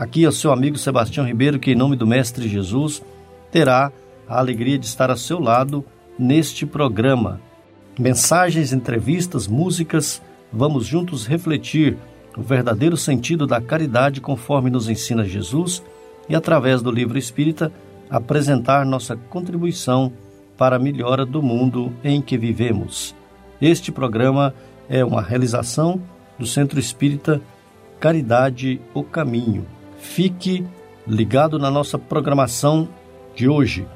Aqui é o seu amigo Sebastião Ribeiro, que, em nome do Mestre Jesus, terá a alegria de estar ao seu lado neste programa. Mensagens, entrevistas, músicas, vamos juntos refletir o verdadeiro sentido da caridade conforme nos ensina Jesus e, através do livro espírita, apresentar nossa contribuição para a melhora do mundo em que vivemos. Este programa é uma realização do Centro Espírita Caridade o Caminho. Fique ligado na nossa programação de hoje.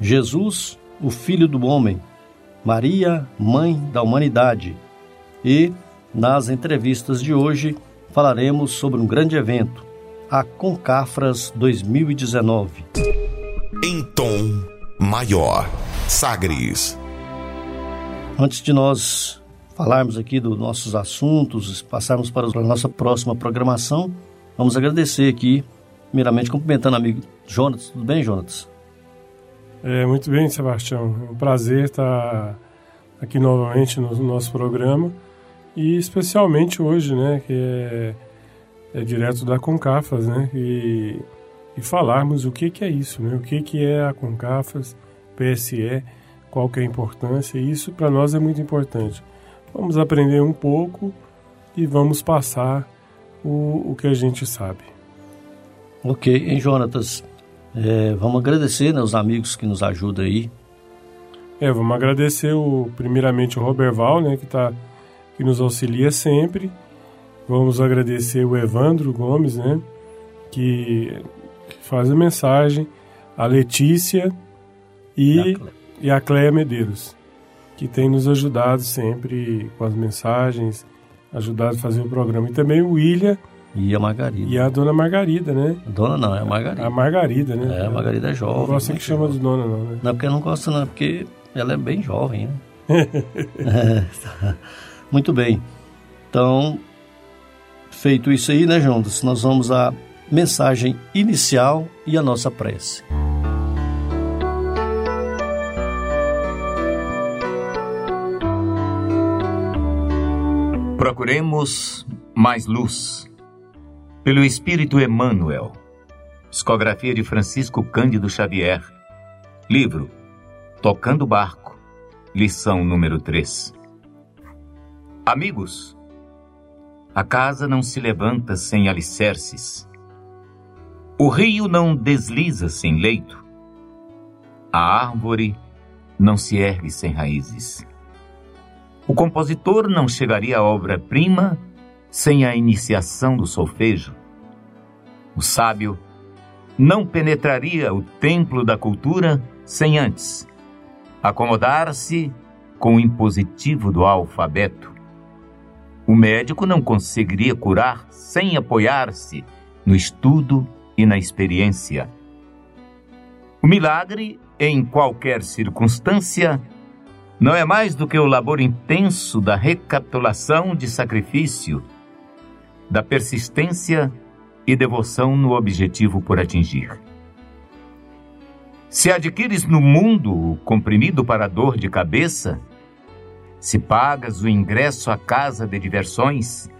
Jesus, o Filho do Homem, Maria, Mãe da Humanidade. E, nas entrevistas de hoje, falaremos sobre um grande evento, a Concafras 2019. Em tom maior, Sagres. Antes de nós falarmos aqui dos nossos assuntos, passarmos para a nossa próxima programação, vamos agradecer aqui, primeiramente cumprimentando o amigo Jonas. Tudo bem, Jonas? É, muito bem, Sebastião. É um prazer estar aqui novamente no nosso programa e especialmente hoje, né, que é, é direto da Concafas, né, e, e falarmos o que, que é isso, né, o que, que é a Concafas, PSE, qual que é a importância, isso para nós é muito importante. Vamos aprender um pouco e vamos passar o, o que a gente sabe. Ok, hein, Jonatas? É, vamos agradecer né, os amigos que nos ajudam aí. É, vamos agradecer o, primeiramente o Roberval, né, que, tá, que nos auxilia sempre. Vamos agradecer o Evandro Gomes, né, que, que faz a mensagem, a Letícia e, e a Cléia Medeiros que tem nos ajudado sempre com as mensagens, ajudado a fazer o programa. E também o William. E a Margarida. E a dona Margarida, né? A dona não, é a Margarida. A Margarida, né? É, a Margarida é jovem. Não gosta que chama de dona, não, né? Não, porque não gosta, não, porque ela é bem jovem, né? é, tá. Muito bem. Então, feito isso aí, né, Jonas? Nós vamos à mensagem inicial e a nossa prece. Procuremos mais luz. Pelo Espírito Emmanuel. Psicografia de Francisco Cândido Xavier. Livro Tocando Barco. Lição número 3. Amigos, a casa não se levanta sem alicerces. O rio não desliza sem leito. A árvore não se ergue sem raízes. O compositor não chegaria à obra-prima sem a iniciação do solfejo. O sábio não penetraria o templo da cultura sem antes acomodar-se com o impositivo do alfabeto. O médico não conseguiria curar sem apoiar-se no estudo e na experiência. O milagre, em qualquer circunstância, não é mais do que o labor intenso da recapitulação de sacrifício, da persistência e devoção no objetivo por atingir. Se adquires no mundo o comprimido para dor de cabeça, se pagas o ingresso à casa de diversões,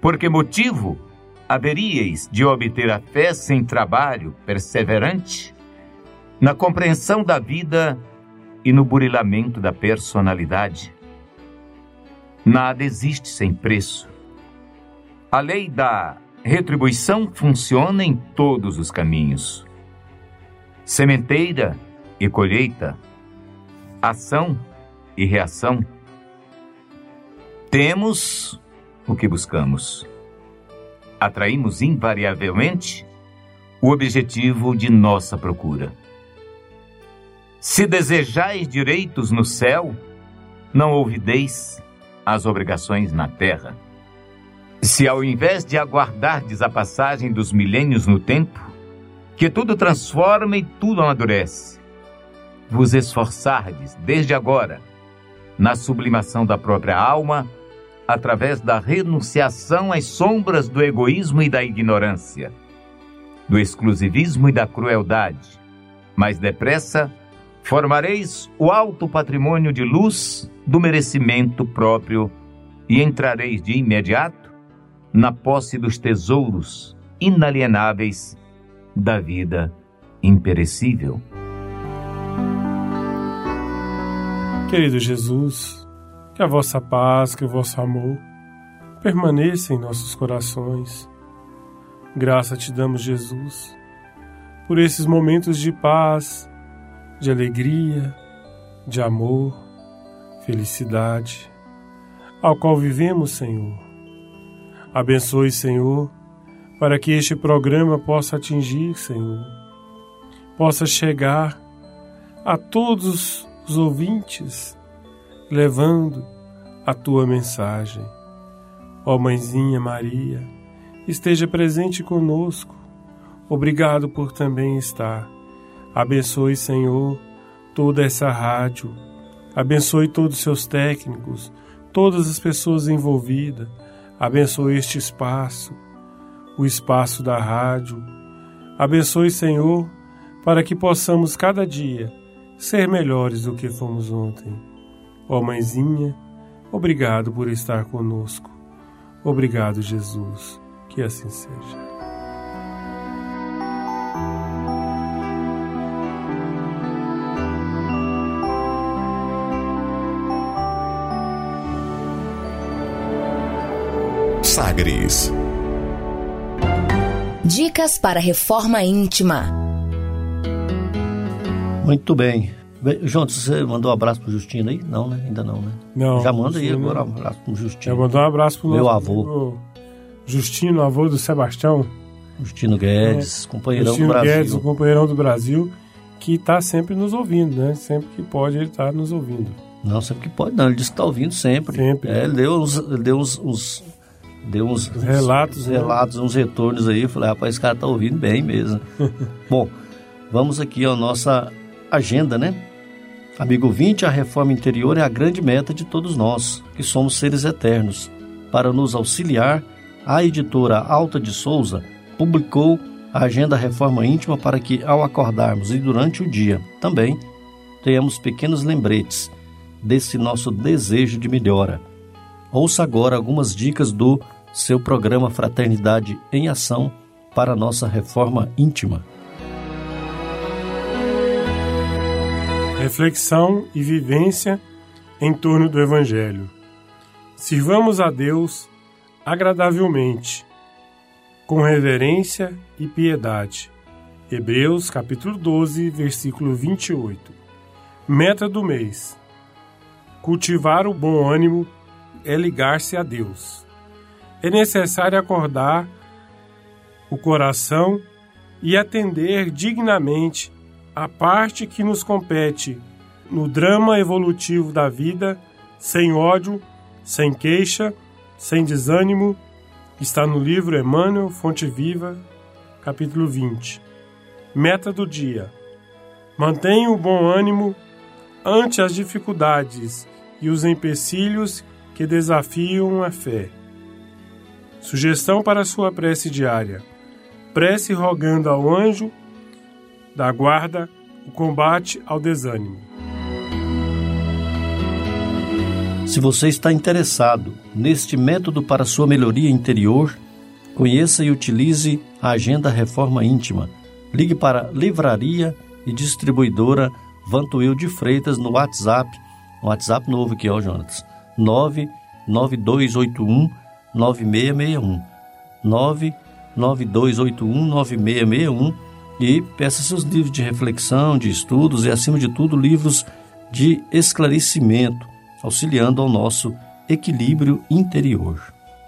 por que motivo haveríeis de obter a fé sem trabalho perseverante, na compreensão da vida e no burilamento da personalidade. Nada existe sem preço. A lei da retribuição funciona em todos os caminhos. Sementeira e colheita, ação e reação. Temos o que buscamos. Atraímos invariavelmente o objetivo de nossa procura. Se desejais direitos no céu, não ouvideis as obrigações na terra. Se ao invés de aguardardes a passagem dos milênios no tempo, que tudo transforma e tudo amadurece, vos esforçardes desde agora na sublimação da própria alma, através da renunciação às sombras do egoísmo e da ignorância, do exclusivismo e da crueldade. Mais depressa, formareis o alto patrimônio de luz do merecimento próprio e entrareis de imediato na posse dos tesouros inalienáveis da vida imperecível. Querido Jesus, que a vossa paz, que o vosso amor permaneça em nossos corações. Graça te damos, Jesus, por esses momentos de paz, de alegria, de amor, felicidade, ao qual vivemos, Senhor. Abençoe, Senhor, para que este programa possa atingir, Senhor, possa chegar a todos os ouvintes, levando a tua mensagem. Ó Mãezinha Maria, esteja presente conosco. Obrigado por também estar. Abençoe, Senhor, toda essa rádio. Abençoe todos os seus técnicos, todas as pessoas envolvidas. Abençoe este espaço, o espaço da rádio. Abençoe, Senhor, para que possamos cada dia ser melhores do que fomos ontem. Ó oh, Mãezinha, obrigado por estar conosco. Obrigado, Jesus. Que assim seja. Sagres. Dicas para reforma íntima. Muito bem. João, você mandou um abraço pro Justino aí? Não, né? Ainda não, né? Não. Já manda aí agora um abraço pro Justino. Já mandou um abraço pro meu avô. Justino, avô do Sebastião. Justino Guedes, é. companheirão Justino do Brasil. Guedes, o companheirão do Brasil, que está sempre nos ouvindo, né? Sempre que pode, ele está nos ouvindo. Não, sempre que pode, não. Ele disse que está ouvindo sempre. Sempre. É, ele deu uns, ele deu uns, uns deu uns, relatos, uns, né? relatos, uns retornos aí. Eu falei, rapaz, esse cara tá ouvindo bem mesmo. Bom, vamos aqui à nossa agenda, né? Amigo 20, a reforma interior é a grande meta de todos nós, que somos seres eternos. Para nos auxiliar, a editora Alta de Souza publicou a agenda Reforma Íntima para que, ao acordarmos e durante o dia, também tenhamos pequenos lembretes desse nosso desejo de melhora. Ouça agora algumas dicas do seu programa Fraternidade em Ação para nossa reforma íntima. reflexão e vivência em torno do Evangelho. Sirvamos a Deus agradavelmente, com reverência e piedade. Hebreus capítulo 12, versículo 28. Meta do mês: Cultivar o bom ânimo é ligar-se a Deus. É necessário acordar o coração e atender dignamente a parte que nos compete no drama evolutivo da vida, sem ódio, sem queixa, sem desânimo, está no livro Emmanuel Fonte Viva, capítulo 20. Meta do dia: mantenha o bom ânimo ante as dificuldades e os empecilhos que desafiam a fé. Sugestão para sua prece diária: prece rogando ao anjo da guarda o combate ao desânimo. Se você está interessado neste método para sua melhoria interior, conheça e utilize a Agenda Reforma Íntima. Ligue para Livraria e Distribuidora Vantuil de Freitas no WhatsApp, um WhatsApp novo aqui, ó, Jonas, 99281 9661. 99281 9661 e peça seus livros de reflexão, de estudos e, acima de tudo, livros de esclarecimento, auxiliando ao nosso equilíbrio interior.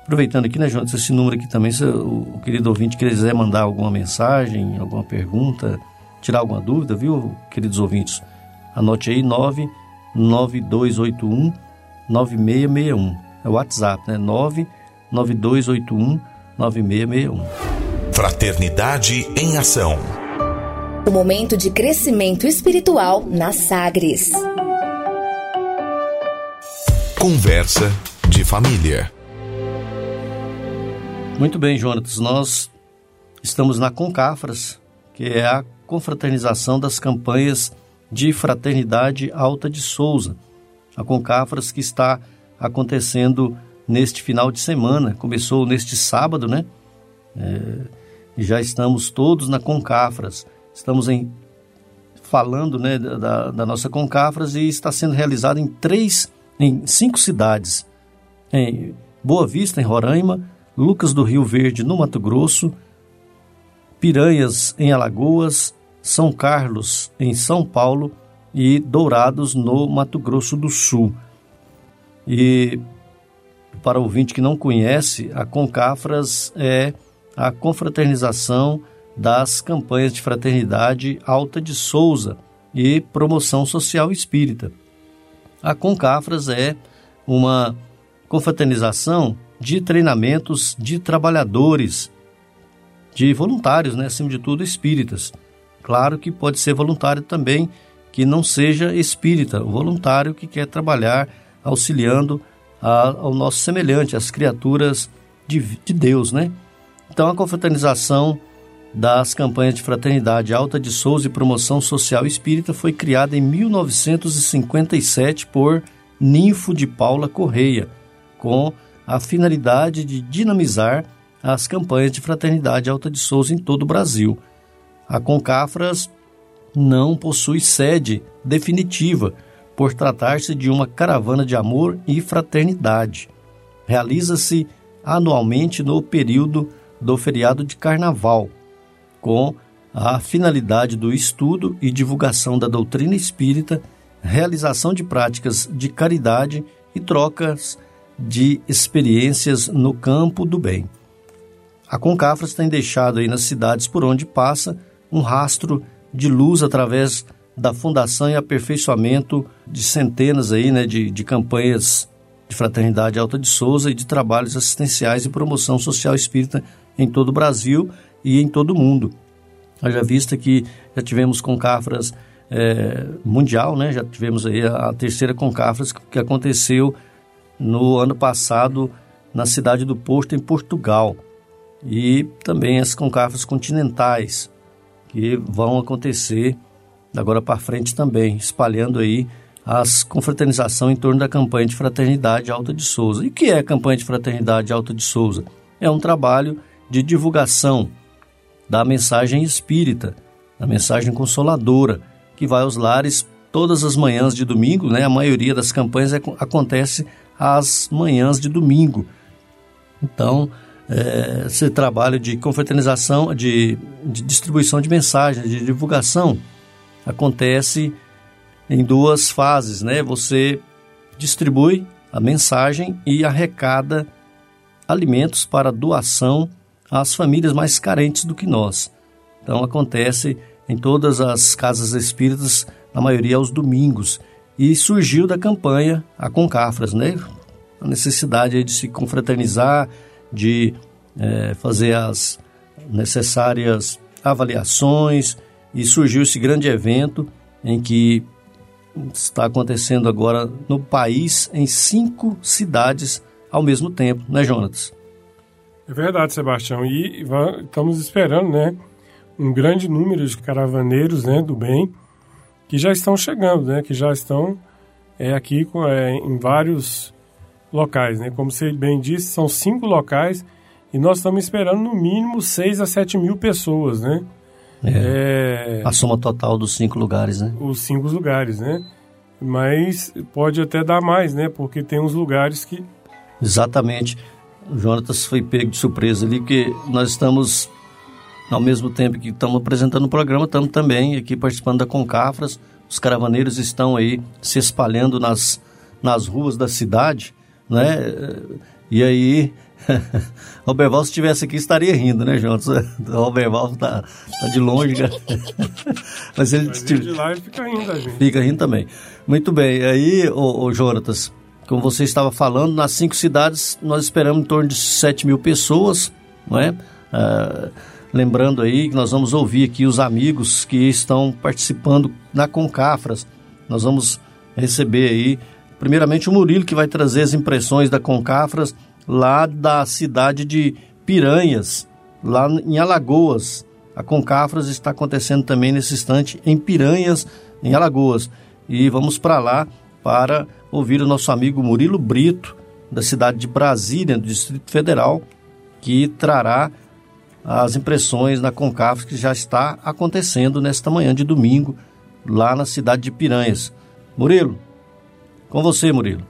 Aproveitando aqui, né, Jonas, esse número aqui também, se o querido ouvinte quiser mandar alguma mensagem, alguma pergunta, tirar alguma dúvida, viu, queridos ouvintes? Anote aí 99281 9661. É o WhatsApp, né? 9281 9661. Fraternidade em Ação. O momento de crescimento espiritual na Sagres. Conversa de família. Muito bem, Jonatas. Nós estamos na Concafras, que é a confraternização das campanhas de Fraternidade Alta de Souza. A Concafras que está acontecendo neste final de semana. Começou neste sábado, né? É, já estamos todos na Concafras. Estamos em, falando né, da, da nossa Concafras e está sendo realizado em três, em cinco cidades. Em Boa Vista, em Roraima, Lucas do Rio Verde, no Mato Grosso, Piranhas, em Alagoas, São Carlos, em São Paulo e Dourados, no Mato Grosso do Sul. E para o ouvinte que não conhece, a Concafras é a confraternização das campanhas de fraternidade Alta de Souza e promoção social espírita. A Concafras é uma confraternização de treinamentos de trabalhadores, de voluntários, né, acima de tudo espíritas. Claro que pode ser voluntário também que não seja espírita, o voluntário que quer trabalhar auxiliando a, ao nosso semelhante, as criaturas de, de Deus, né? Então, a confraternização das campanhas de fraternidade Alta de Souza e Promoção Social Espírita foi criada em 1957 por Ninfo de Paula Correia, com a finalidade de dinamizar as campanhas de fraternidade Alta de Souza em todo o Brasil. A Concafras não possui sede definitiva, por tratar-se de uma caravana de amor e fraternidade. Realiza-se anualmente no período do feriado de Carnaval, com a finalidade do estudo e divulgação da doutrina espírita, realização de práticas de caridade e trocas de experiências no campo do bem. A Concafras tem deixado aí nas cidades por onde passa um rastro de luz através da fundação e aperfeiçoamento de centenas aí, né, de, de campanhas de fraternidade Alta de Souza e de trabalhos assistenciais e promoção social espírita em todo o Brasil e em todo o mundo. Haja vista que já tivemos Concafras é, mundial, né? já tivemos aí a, a terceira Concafras que aconteceu no ano passado na cidade do Porto, em Portugal. E também as Concafras continentais, que vão acontecer agora para frente também, espalhando aí as confraternização em torno da campanha de fraternidade Alta de Souza. E o que é a campanha de fraternidade Alta de Souza? É um trabalho de divulgação da mensagem espírita, da mensagem consoladora, que vai aos lares todas as manhãs de domingo, né? A maioria das campanhas é, acontece às manhãs de domingo. Então, é, esse trabalho de confraternização, de, de distribuição de mensagens, de divulgação, acontece em duas fases, né? Você distribui a mensagem e arrecada alimentos para doação às famílias mais carentes do que nós. Então acontece em todas as casas espíritas, na maioria aos domingos, e surgiu da campanha a Concafras, né? A necessidade de se confraternizar, de é, fazer as necessárias avaliações, e surgiu esse grande evento em que está acontecendo agora no país em cinco cidades ao mesmo tempo, né, Jonatas? É verdade, Sebastião. E estamos esperando, né, um grande número de caravaneiros, né, do bem, que já estão chegando, né, que já estão é, aqui é, em vários locais, né. Como você bem disse, são cinco locais e nós estamos esperando no mínimo seis a sete mil pessoas, né. É, é, a soma total dos cinco lugares, né? Os cinco lugares, né? Mas pode até dar mais, né? Porque tem uns lugares que. Exatamente. O Jonatas foi pego de surpresa ali, que nós estamos, ao mesmo tempo que estamos apresentando o programa, estamos também aqui participando da Concafras. Os caravaneiros estão aí se espalhando nas, nas ruas da cidade, né? E aí o Alberval, se estivesse aqui, estaria rindo, né, Jonas? O Alberval tá, tá de longe, né? Mas ele... Mas de lá ele fica rindo, gente. Fica rindo também. Muito bem. Aí, o, o Jonatas, como você estava falando, nas cinco cidades nós esperamos em torno de 7 mil pessoas, não é? Uh, lembrando aí que nós vamos ouvir aqui os amigos que estão participando na Concafras. Nós vamos receber aí, primeiramente o Murilo, que vai trazer as impressões da Concafras lá da cidade de Piranhas, lá em Alagoas. A Concafras está acontecendo também nesse instante em Piranhas, em Alagoas. E vamos para lá para ouvir o nosso amigo Murilo Brito, da cidade de Brasília, do Distrito Federal, que trará as impressões na Concafras que já está acontecendo nesta manhã de domingo, lá na cidade de Piranhas. Murilo, com você, Murilo.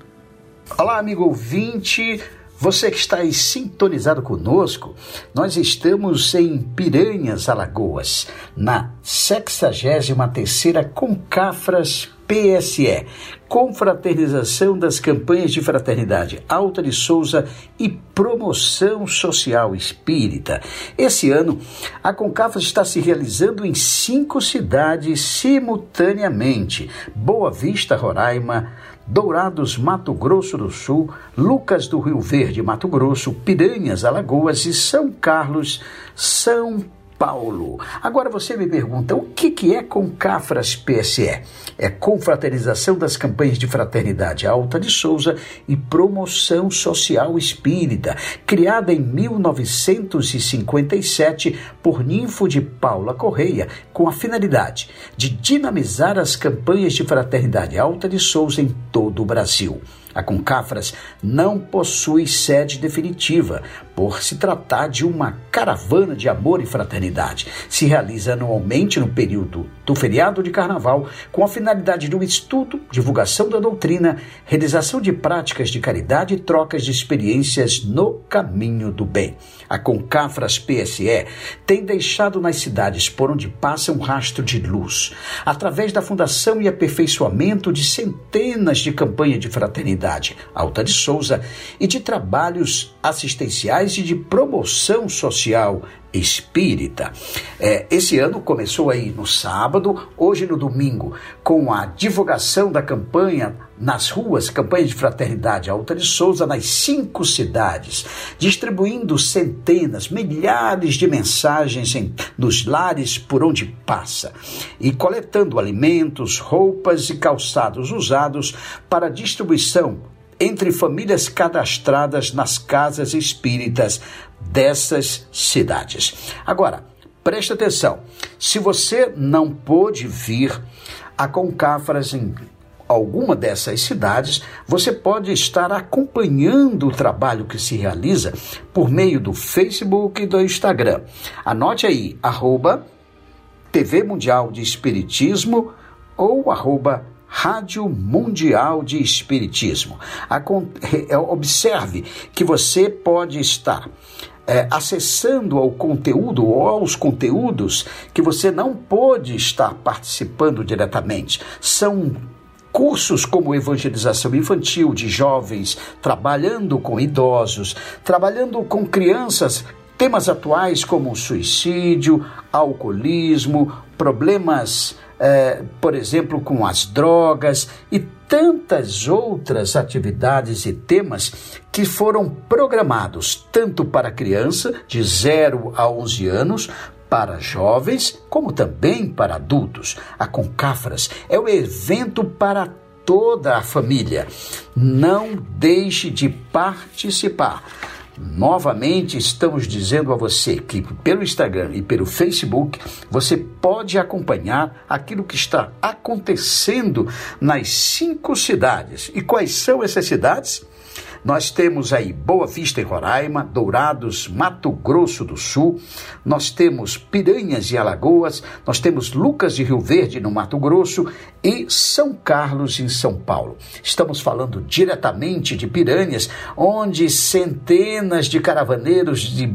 Olá, amigo ouvinte. Você que está aí sintonizado conosco, nós estamos em Piranhas, Alagoas, na 63ª Concafras PSE, Confraternização das Campanhas de Fraternidade Alta de Souza e Promoção Social Espírita. Esse ano, a Concafras está se realizando em cinco cidades simultaneamente: Boa Vista, Roraima, Dourados, Mato Grosso do Sul, Lucas do Rio Verde, Mato Grosso, Piranhas, Alagoas e São Carlos, São Paulo. Agora você me pergunta, o que, que é Concafras PSE? É confraternização das campanhas de fraternidade Alta de Souza e promoção social espírita, criada em 1957 por Ninfo de Paula Correia, com a finalidade de dinamizar as campanhas de fraternidade Alta de Souza em todo o Brasil. A Concafras não possui sede definitiva, por se tratar de uma caravana de amor e fraternidade. Se realiza anualmente no período do feriado de carnaval, com a finalidade do estudo, divulgação da doutrina, realização de práticas de caridade e trocas de experiências no caminho do bem. A Concafras PSE tem deixado nas cidades por onde passa um rastro de luz, através da fundação e aperfeiçoamento de centenas de campanhas de fraternidade Alta de Souza e de trabalhos assistenciais e de promoção social espírita. É, esse ano começou aí no sábado, hoje no domingo, com a divulgação da campanha nas ruas, campanha de fraternidade Alta de Souza, nas cinco cidades, distribuindo centenas, milhares de mensagens em, nos lares por onde passa e coletando alimentos, roupas e calçados usados para distribuição entre famílias cadastradas nas casas espíritas dessas cidades. Agora, preste atenção: se você não pôde vir a Concafras em alguma dessas cidades, você pode estar acompanhando o trabalho que se realiza por meio do Facebook e do Instagram. Anote aí, arroba TV Mundial de Espiritismo ou arroba Rádio Mundial de Espiritismo. É, observe que você pode estar é, acessando ao conteúdo ou aos conteúdos que você não pôde estar participando diretamente. São cursos como evangelização infantil de jovens, trabalhando com idosos, trabalhando com crianças, temas atuais como suicídio, alcoolismo, problemas é, por exemplo, com as drogas e tantas outras atividades e temas que foram programados tanto para criança de 0 a 11 anos, para jovens, como também para adultos. A Concafras é o evento para toda a família. Não deixe de participar. Novamente estamos dizendo a você que pelo Instagram e pelo Facebook você pode acompanhar aquilo que está acontecendo nas cinco cidades. E quais são essas cidades? Nós temos aí Boa Vista em Roraima, Dourados, Mato Grosso do Sul, nós temos Piranhas e Alagoas, nós temos Lucas de Rio Verde no Mato Grosso e São Carlos em São Paulo. Estamos falando diretamente de Piranhas, onde centenas de caravaneiros de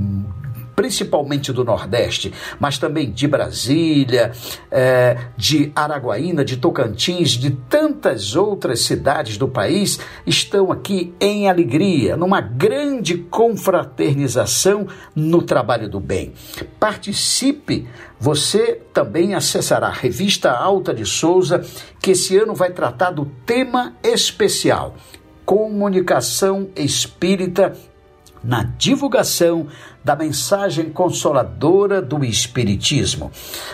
principalmente do Nordeste, mas também de Brasília, é, de Araguaína, de Tocantins, de tantas outras cidades do país, estão aqui em alegria, numa grande confraternização no trabalho do bem. Participe, você também acessará a revista Alta de Souza, que esse ano vai tratar do tema especial comunicação espírita na divulgação da mensagem consoladora do Espiritismo.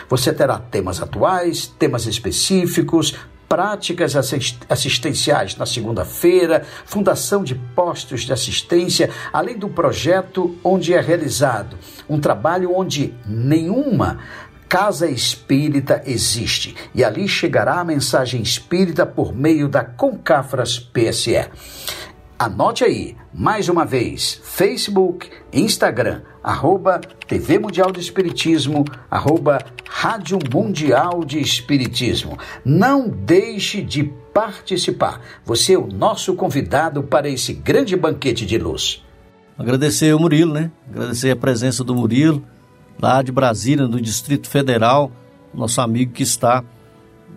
Você terá temas atuais, temas específicos, práticas assistenciais na segunda-feira, fundação de postos de assistência, além do projeto onde é realizado um trabalho onde nenhuma casa espírita existe e ali chegará a mensagem espírita por meio da Concafras PSE. Anote aí, mais uma vez, Facebook, Instagram, arroba TV Mundial de Espiritismo, arroba Rádio Mundial de Espiritismo. Não deixe de participar. Você é o nosso convidado para esse grande banquete de luz. Agradecer o Murilo, né? Agradecer a presença do Murilo, lá de Brasília, do Distrito Federal, nosso amigo que está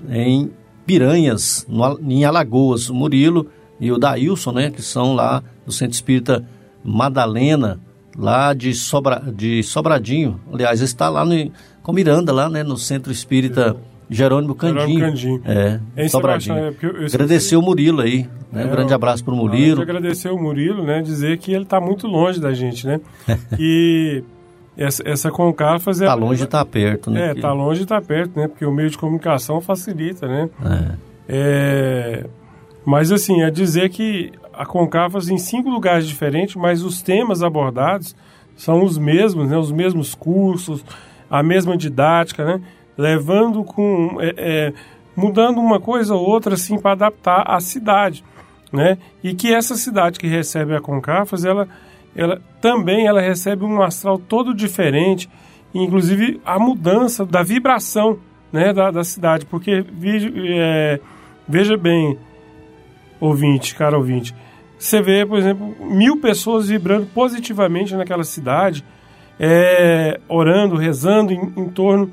em Piranhas, no, em Alagoas. O Murilo e o Daílson, né, que são lá do Centro Espírita Madalena, lá de, Sobra, de Sobradinho. Aliás, está lá no, com Miranda, lá né, no Centro Espírita Jerônimo Candinho. Jerônimo Candinho. É, é Sobradinho. É, agradecer o Murilo aí, né? É, um grande abraço para o Murilo. agradecer o Murilo, né? Dizer que ele está muito longe da gente, né? e essa, essa Concafas... Está é, longe e está perto, né? É, está longe e está perto, né? Porque o meio de comunicação facilita, né? É. é mas assim, é dizer que a Concafas em cinco lugares diferentes, mas os temas abordados são os mesmos, né? Os mesmos cursos, a mesma didática, né? Levando com... É, é, mudando uma coisa ou outra, assim, para adaptar à cidade, né? E que essa cidade que recebe a Concafas, ela, ela também ela recebe um astral todo diferente, inclusive a mudança da vibração, né? Da, da cidade, porque é, veja bem ouvinte, cara ouvinte, você vê, por exemplo, mil pessoas vibrando positivamente naquela cidade, é, orando, rezando em, em, torno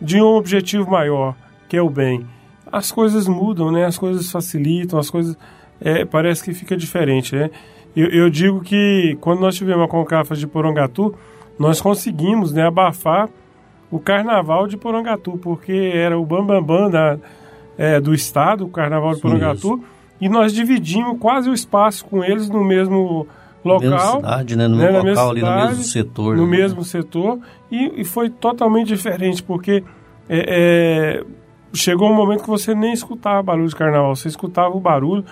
de um objetivo maior, que é o bem. As coisas mudam, né? As coisas facilitam, as coisas é, parece que fica diferente, né? Eu, eu, digo que quando nós tivemos a Concafas de Porongatu, nós conseguimos né, abafar o carnaval de Porongatu, porque era o bambambam bam, bam da, é, do estado, o carnaval de Porongatu. E nós dividimos quase o espaço com eles no mesmo local. Mesma cidade, né? No né? mesmo local, ali cidade, no mesmo setor. No né? mesmo setor. E, e, foi totalmente diferente, porque é, é, chegou um momento que você nem escutava barulho de carnaval, você escutava o barulho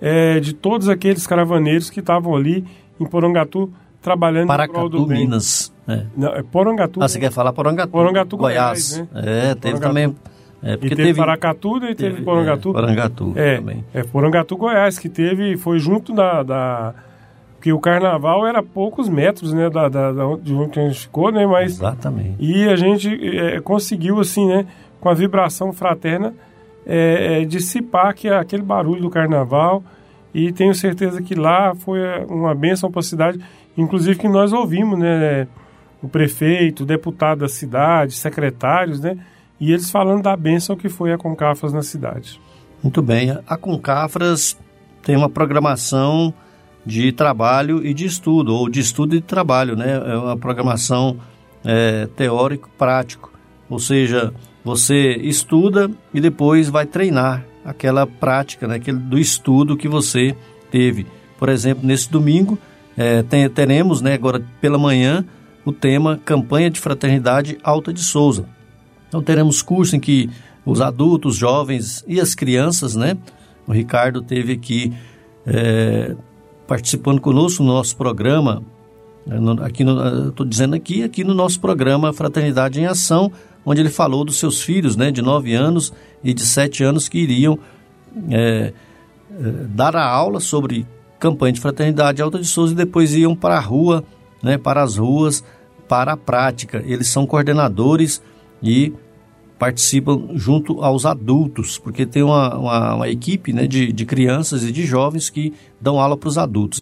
é, de todos aqueles caravaneiros que estavam ali em Porongatu trabalhando Paracatu. Minas. É. Não, é Porongatu. Ah, você quer falar Porongatu? Porongatu, Goiás. Goiás né? É, teve também é, porque e teve, teve Paracatu e teve, teve Porangatu. É, Porangatu é, também. É, Porangatu, Goiás, que teve, foi junto da, da porque o carnaval era poucos metros, né, da, da, da de onde a gente ficou, né, mas... Exatamente. E a gente é, conseguiu, assim, né, com a vibração fraterna, é, é, dissipar que, aquele barulho do carnaval e tenho certeza que lá foi uma benção para a cidade, inclusive que nós ouvimos, né, o prefeito, o deputado da cidade, secretários, né, e eles falando da bênção que foi a Concafras na cidade. Muito bem. A Concafras tem uma programação de trabalho e de estudo, ou de estudo e trabalho, né? É uma programação é, teórico-prático. Ou seja, você estuda e depois vai treinar aquela prática, né? Aquele, do estudo que você teve. Por exemplo, nesse domingo, é, tem, teremos, né, agora pela manhã, o tema Campanha de Fraternidade Alta de Souza. Então teremos curso em que os adultos, jovens e as crianças, né? O Ricardo teve aqui é, participando conosco no nosso programa, né, aqui estou dizendo aqui, aqui no nosso programa Fraternidade em Ação, onde ele falou dos seus filhos, né, de 9 anos e de 7 anos que iriam é, é, dar a aula sobre campanha de fraternidade Alta de Souza e depois iam para a rua, né, para as ruas, para a prática. Eles são coordenadores e participam junto aos adultos, porque tem uma, uma, uma equipe né, de, de crianças e de jovens que dão aula para os adultos.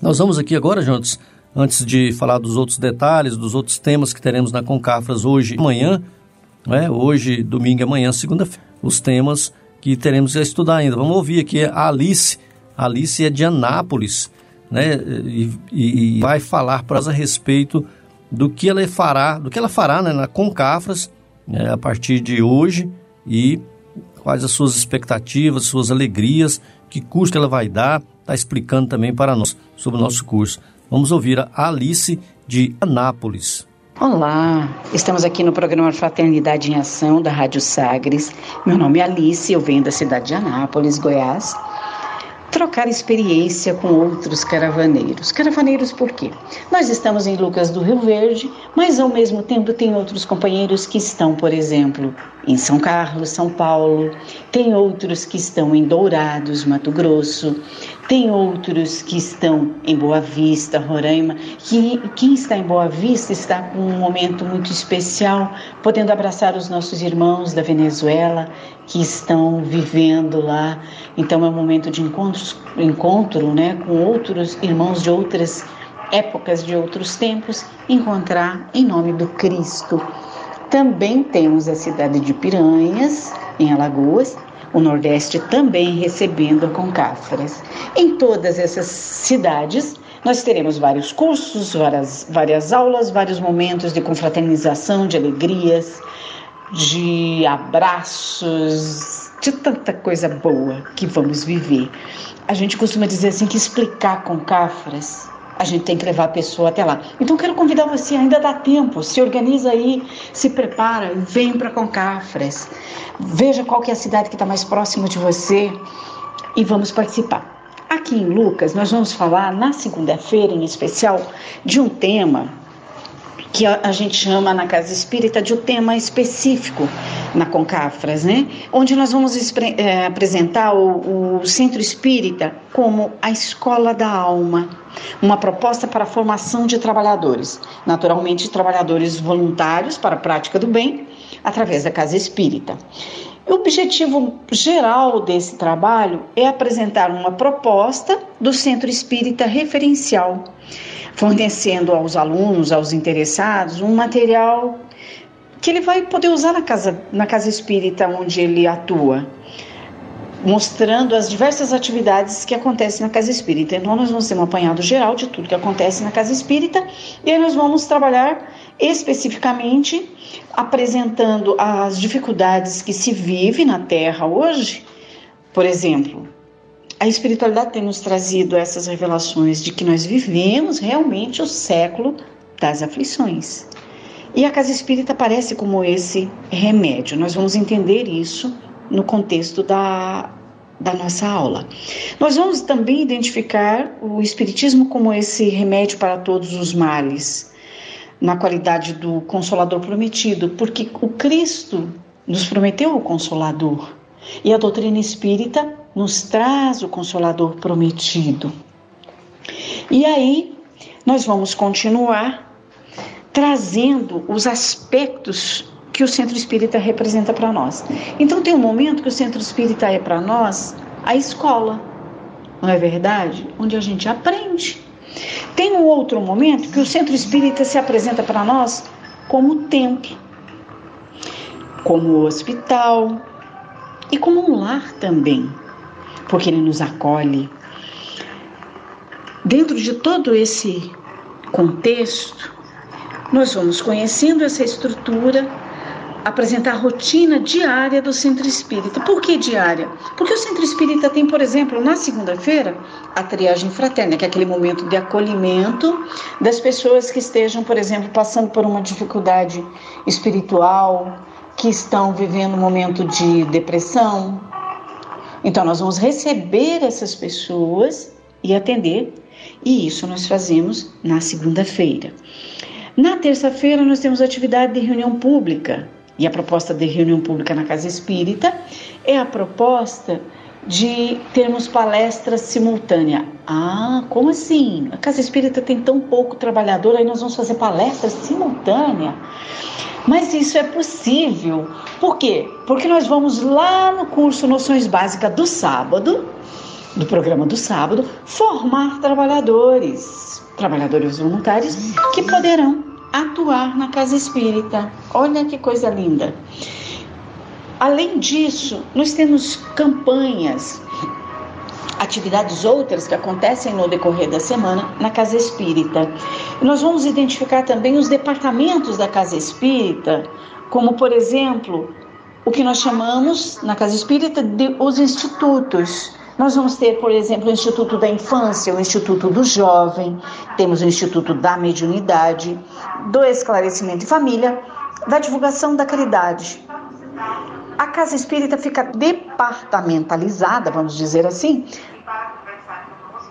Nós vamos aqui agora, juntos, antes de falar dos outros detalhes, dos outros temas que teremos na Concafras hoje e amanhã, né, hoje, domingo e amanhã, segunda-feira, os temas que teremos a estudar ainda. Vamos ouvir aqui a Alice. A Alice é de Anápolis, né, e, e vai falar para nós a respeito do que ela fará, do que ela fará né, na Concafras né, a partir de hoje e quais as suas expectativas, suas alegrias, que custo ela vai dar. está explicando também para nós sobre o nosso curso. Vamos ouvir a Alice de Anápolis. Olá, estamos aqui no programa Fraternidade em Ação da Rádio Sagres. Meu nome é Alice, eu venho da cidade de Anápolis, Goiás trocar experiência com outros caravaneiros. Caravaneiros por quê? Nós estamos em Lucas do Rio Verde, mas ao mesmo tempo tem outros companheiros que estão, por exemplo, em São Carlos, São Paulo, tem outros que estão em Dourados, Mato Grosso, tem outros que estão em Boa Vista, Roraima, que quem está em Boa Vista está com um momento muito especial, podendo abraçar os nossos irmãos da Venezuela que estão vivendo lá. Então é um momento de encontros, encontro, né, com outros irmãos de outras épocas, de outros tempos, encontrar em nome do Cristo. Também temos a cidade de Piranhas, em Alagoas, o Nordeste também recebendo a Concafras. Em todas essas cidades, nós teremos vários cursos, várias, várias aulas, vários momentos de confraternização, de alegrias, de abraços, de tanta coisa boa que vamos viver. A gente costuma dizer assim que explicar com Cafras a gente tem que levar a pessoa até lá. Então quero convidar você, ainda dá tempo, se organiza aí, se prepara, vem para Concafras. Veja qual que é a cidade que está mais próxima de você e vamos participar. Aqui em Lucas, nós vamos falar na segunda-feira, em especial, de um tema que a, gente chama na Casa Espírita de um tema específico na Concafras, né? Onde nós vamos é, apresentar o, o Centro Espírita como a escola da alma, uma proposta para a formação de trabalhadores, naturalmente trabalhadores voluntários para a prática do bem, através da Casa Espírita. O objetivo geral desse trabalho é apresentar uma proposta do Centro Espírita referencial, fornecendo aos alunos, aos interessados, um material que ele vai poder usar na casa, na casa espírita onde ele atua, mostrando as diversas atividades que acontecem na casa espírita. Então, nós vamos ter um apanhado geral de tudo que acontece na casa espírita e aí nós vamos trabalhar especificamente apresentando as dificuldades que se vive na Terra hoje. Por exemplo, a espiritualidade tem nos trazido essas revelações de que nós vivemos realmente o século das aflições. E a casa espírita aparece como esse remédio. Nós vamos entender isso no contexto da, da nossa aula. Nós vamos também identificar o Espiritismo como esse remédio para todos os males, na qualidade do Consolador prometido, porque o Cristo nos prometeu o Consolador e a doutrina espírita nos traz o Consolador prometido. E aí, nós vamos continuar trazendo os aspectos que o centro espírita representa para nós. Então tem um momento que o centro espírita é para nós a escola, não é verdade? Onde a gente aprende. Tem um outro momento que o centro espírita se apresenta para nós como templo, como hospital e como um lar também, porque ele nos acolhe. Dentro de todo esse contexto, nós vamos conhecendo essa estrutura apresentar a rotina diária do centro espírita. Por que diária? Porque o centro espírita tem, por exemplo, na segunda-feira, a triagem fraterna, que é aquele momento de acolhimento das pessoas que estejam, por exemplo, passando por uma dificuldade espiritual, que estão vivendo um momento de depressão. Então, nós vamos receber essas pessoas e atender, e isso nós fazemos na segunda-feira. Na terça-feira, nós temos atividade de reunião pública, e a proposta de reunião pública na Casa Espírita é a proposta de termos palestras simultâneas. Ah, como assim? A Casa Espírita tem tão pouco trabalhador, aí nós vamos fazer palestras simultâneas. Mas isso é possível. Por quê? Porque nós vamos lá no curso Noções Básicas do sábado, do programa do sábado, formar trabalhadores, trabalhadores voluntários que poderão atuar na casa espírita. Olha que coisa linda. Além disso, nós temos campanhas, atividades outras que acontecem no decorrer da semana na casa espírita. nós vamos identificar também os departamentos da casa espírita, como por exemplo, o que nós chamamos na casa espírita de os institutos Nós vamos ter, por exemplo, o Instituto da Infância, o Instituto do Jovem, temos o Instituto da Mediunidade, do Esclarecimento de Família, da Divulgação da Caridade. A casa espírita fica departamentalizada, vamos dizer assim,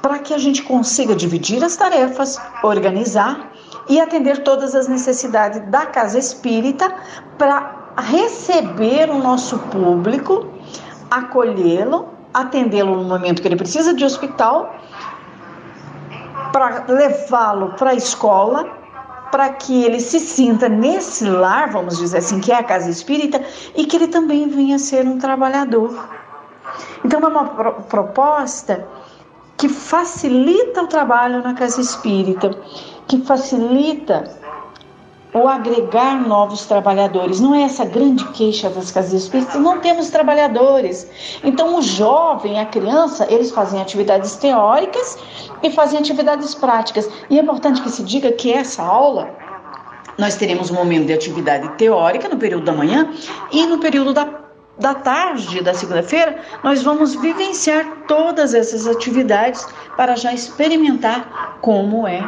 para que a gente consiga dividir as tarefas, organizar e atender todas as necessidades da casa espírita para receber o nosso público, acolhê-lo, atendê-lo no momento que ele precisa de hospital, para levá-lo para a escola, para que ele se sinta nesse lar, vamos dizer assim, que é a casa espírita, e que ele também venha ser um trabalhador. Então, é uma proposta que facilita o trabalho na casa espírita, que facilita o agregar novos trabalhadores. Não é essa grande queixa das casas espíritas? Não temos trabalhadores. Então, o jovem, a criança, eles fazem atividades teóricas e fazem atividades práticas. E é importante que se diga que essa aula nós teremos um momento de atividade teórica no período da manhã e no período da da tarde da segunda-feira, nós vamos vivenciar todas essas atividades para já experimentar como é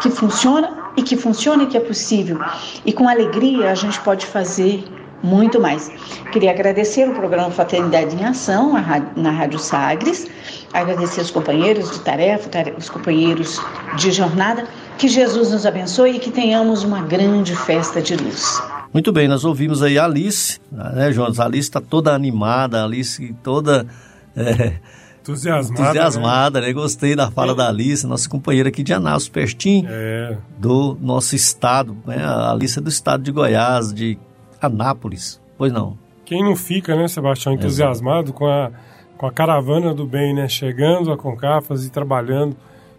que funciona e que funciona e que é possível. E com alegria a gente pode fazer muito mais. Queria agradecer o programa Fraternidade em Ação na Rádio Sagres, agradecer os companheiros de tarefa, os companheiros de jornada. Que Jesus nos abençoe e que tenhamos uma grande festa de luz. Muito bem, nós ouvimos aí a Alice, né, Jonas? A Alice está toda animada, a Alice toda. É, entusiasmada. Entusiasmada, né? né? Gostei da fala é. da Alice, nossa companheira aqui de Anápolis, pertinho é. do nosso estado, né? A Alice é do estado de Goiás, de Anápolis. Pois não. Quem não fica, né, Sebastião, entusiasmado com a, com a caravana do bem, né? Chegando a Concafas e trabalhando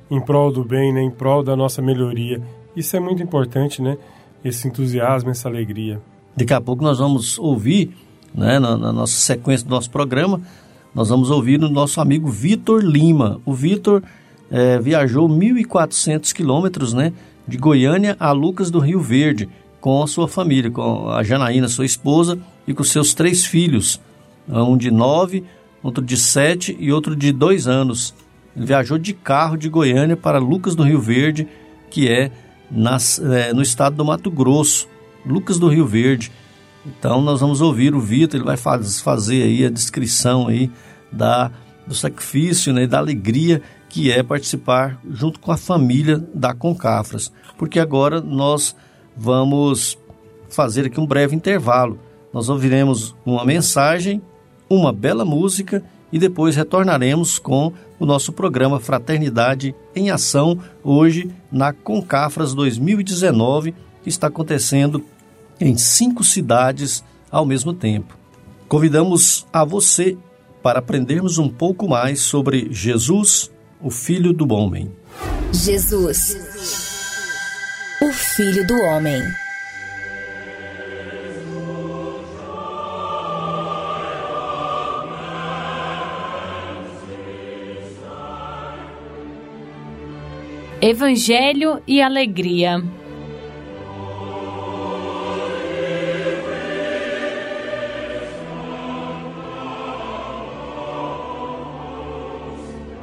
em prol do bem, né? Em prol da nossa melhoria. Isso é muito importante, né? esse entusiasmo, essa alegria. Daqui a pouco nós vamos ouvir, né, na, na nossa sequência do nosso programa, nós vamos ouvir o nosso amigo Vitor Lima. O Vitor é, viajou 1.400 quilômetros, né, de Goiânia a Lucas do Rio Verde, com a sua família, com a Janaína, sua esposa, e com seus três filhos, um de nove, outro de sete e outro de dois anos. Ele viajou de carro de Goiânia para Lucas do Rio Verde, que é nas, é, no estado do Mato Grosso, Lucas do Rio Verde. Então nós vamos ouvir o Vitor, ele vai faz, fazer aí a descrição aí da, do sacrifício, né, da alegria que é participar junto com a família da Concafras. Porque agora nós vamos fazer aqui um breve intervalo. Nós ouviremos uma mensagem, uma bela música e depois retornaremos com o nosso programa Fraternidade em Ação, hoje na Concafras 2019, que está acontecendo em cinco cidades ao mesmo tempo. Convidamos a você para aprendermos um pouco mais sobre Jesus, o Filho do Homem. Jesus, o Filho do Homem. Evangelho e Alegria.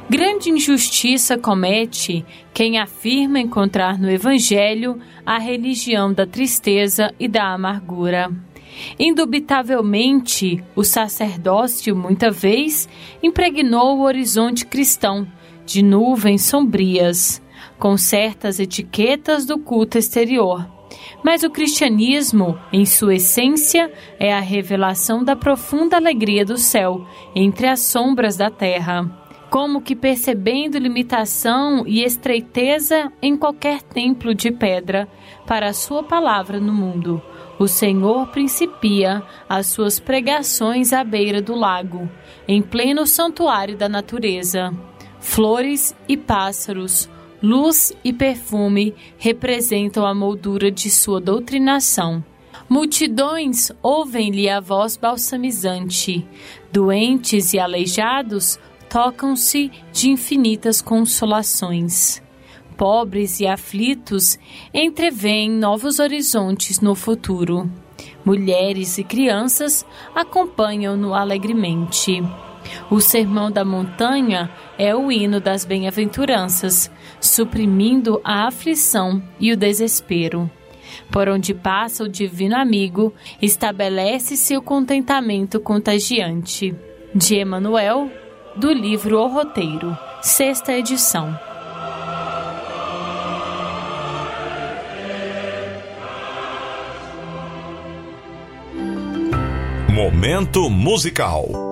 Grande injustiça comete quem afirma encontrar no Evangelho a religião da tristeza e da amargura. Indubitavelmente, o sacerdócio, muita vez, impregnou o horizonte cristão de nuvens sombrias com certas etiquetas do culto exterior. Mas o cristianismo, em sua essência, é a revelação da profunda alegria do céu entre as sombras da terra. Como que percebendo limitação e estreiteza em qualquer templo de pedra para a sua palavra no mundo, o Senhor principia as suas pregações à beira do lago, em pleno santuário da natureza. Flores e pássaros, Luz e perfume representam a moldura de sua doutrinação. Multidões ouvem-lhe a voz balsamizante. Doentes e aleijados tocam-se de infinitas consolações. Pobres e aflitos entreveem novos horizontes no futuro. Mulheres e crianças acompanham-no alegremente. O Sermão da Montanha é o hino das bem-aventuranças, suprimindo a aflição e o desespero. Por onde passa o Divino Amigo, estabelece-se o contentamento contagiante. De Emanuel, do livro O Roteiro, sexta edição. Momento musical.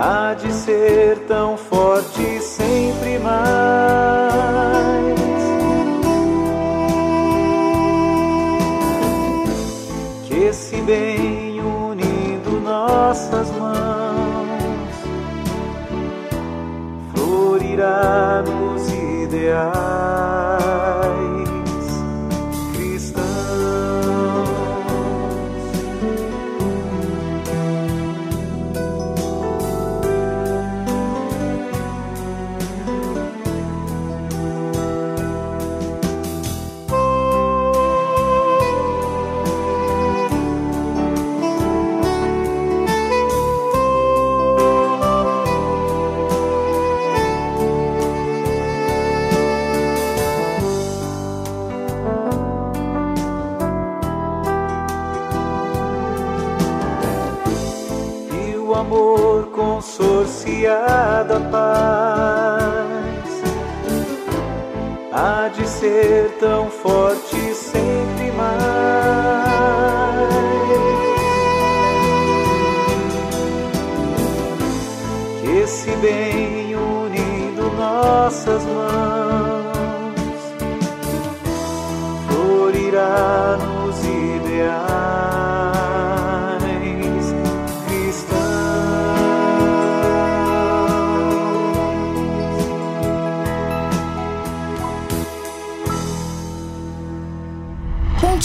Há de ser tão forte sempre mais ser tão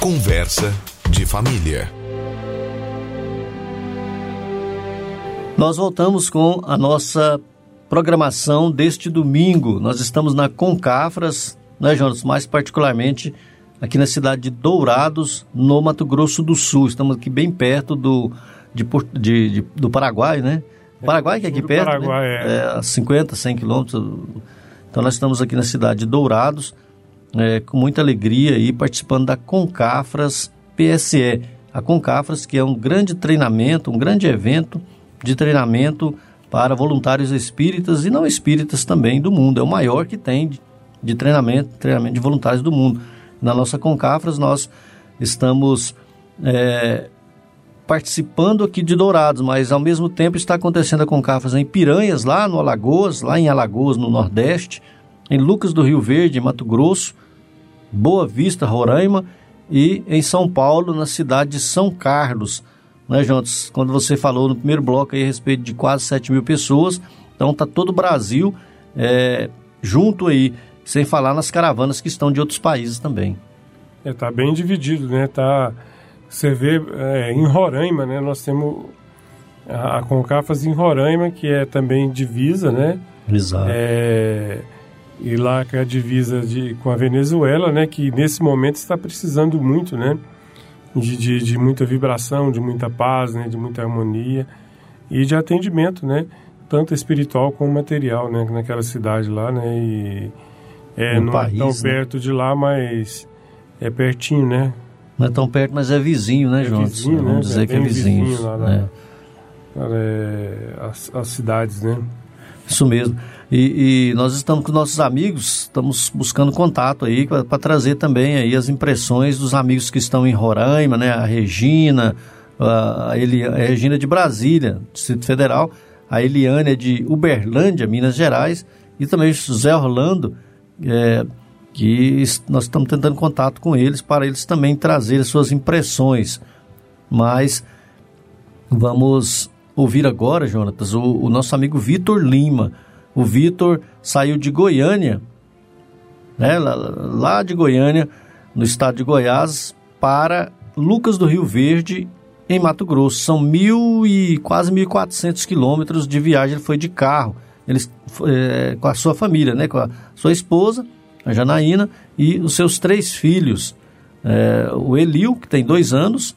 Conversa de família. Nós voltamos com a nossa programação deste domingo. Nós estamos na Concafras, né, Jonas? Mais particularmente aqui na cidade de Dourados, no Mato Grosso do Sul. Estamos aqui bem perto do, de, de, de do Paraguai, né? O Paraguai que é aqui perto, Paraguai, né? é. é. a 50, 100 quilômetros. Então nós estamos aqui na cidade de Dourados é, com muita alegria aí participando da Concafras PSE. A Concafras, que é um grande treinamento, um grande evento de treinamento para voluntários espíritas e não espíritas também do mundo. É o maior que tem de, de treinamento, treinamento de voluntários do mundo. Na nossa Concafras, nós estamos é, participando aqui de Dourados, mas ao mesmo tempo está acontecendo a Concafras em Piranhas, lá no Alagoas, lá em Alagoas, no Nordeste, em Lucas do Rio Verde, Mato Grosso, Boa Vista, Roraima e em São Paulo, na cidade de São Carlos. Né, Jontes? Quando você falou no primeiro bloco aí a respeito de quase 7 mil pessoas, então tá todo o Brasil é, junto aí, sem falar nas caravanas que estão de outros países também. É, tá bem dividido, né? Tá, você vê é, em Roraima, né? Nós temos a, a Concafas em Roraima, que é também divisa, né? Exato. É, e lá que é a divisa de, com a Venezuela, né? Que nesse momento está precisando muito, né? De, de, de, muita vibração, de muita paz, né? De muita harmonia e de atendimento, né? Tanto espiritual como material, né? Naquela cidade lá, né? E é, não país, é tão né? perto de lá, mas é pertinho, né? Não é tão perto, mas é vizinho, né, É João? vizinho, Vamos né? dizer É que é vizinho. vizinho lá, né? lá. É, as, as cidades, né? Isso mesmo. E, e nós estamos com nossos amigos, estamos buscando contato aí para trazer também aí as impressões dos amigos que estão em Roraima, né? A Regina, a, a Regina de Brasília, Distrito Federal, a Eliane de Uberlândia, Minas Gerais, e também o José Orlando, é, que nós estamos tentando contato com eles para eles também trazerem suas impressões. Mas vamos ouvir agora, Jonatas, o, o nosso amigo Vitor Lima. O Vitor saiu de Goiânia, né, lá, lá de Goiânia, no estado de Goiás, para Lucas do Rio Verde, em Mato Grosso. São mil e quase 1.400 quilômetros de viagem. Ele foi de carro, ele, é, com a sua família, né, com a sua esposa, a Janaína, e os seus três filhos. É, o Elio, que tem dois anos,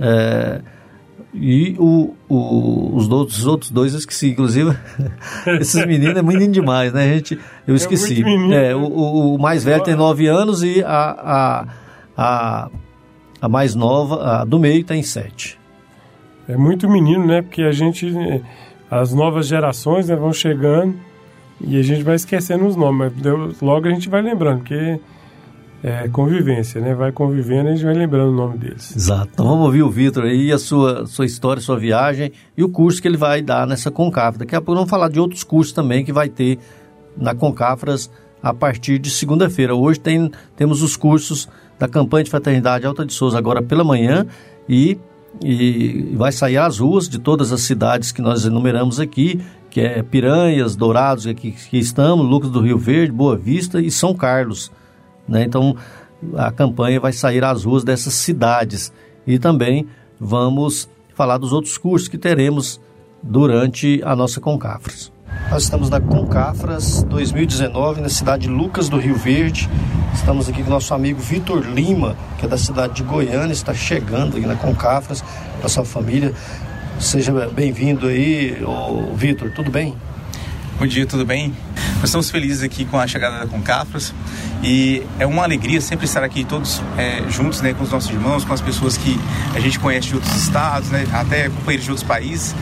é, e o, o- os, outros, os outros dois eu esqueci, inclusive. Esses meninos é menino demais, né, gente? Eu esqueci. muito menino. É, o, o- mais velho tem nove anos e a, a, a, a mais nova, a do meio, tem sete. É muito menino, né? Porque a gente, eh, as novas gerações né, vão chegando e a gente vai esquecendo os nomes, mas logo a gente vai lembrando, porque é convivência, né? Vai convivendo e a gente vai lembrando o nome deles. Exato. Então vamos ouvir o Vitor aí, a sua, sua história, sua viagem e o curso que ele vai dar nessa Concafra. Daqui a pouco vamos falar de outros cursos também que vai ter na Concafras a partir de segunda-feira. Hoje tem, temos os cursos da campanha de fraternidade Alta de Souza agora pela manhã e, e vai sair às ruas de todas as cidades que nós enumeramos aqui, que é Piranhas, Dourados, aqui que estamos, Lucas do Rio Verde, Boa Vista e São Carlos. Né? Então, a campanha vai sair às ruas dessas cidades. E também vamos falar dos outros cursos que teremos durante a nossa Concafras. Nós estamos na Concafras 2019, na cidade de Lucas do Rio Verde. Estamos aqui com nosso amigo Vitor Lima, que é da cidade de Goiânia, está chegando aqui na Concafras, com a sua família. Seja bem-vindo aí, Vitor, tudo bem? Bom dia, tudo bem? Nós estamos felizes aqui com a chegada da Concafras e é uma alegria sempre estar aqui todos é, juntos, né, com os nossos irmãos, com as pessoas que a gente conhece de outros estados, né, até companheiros de outros países.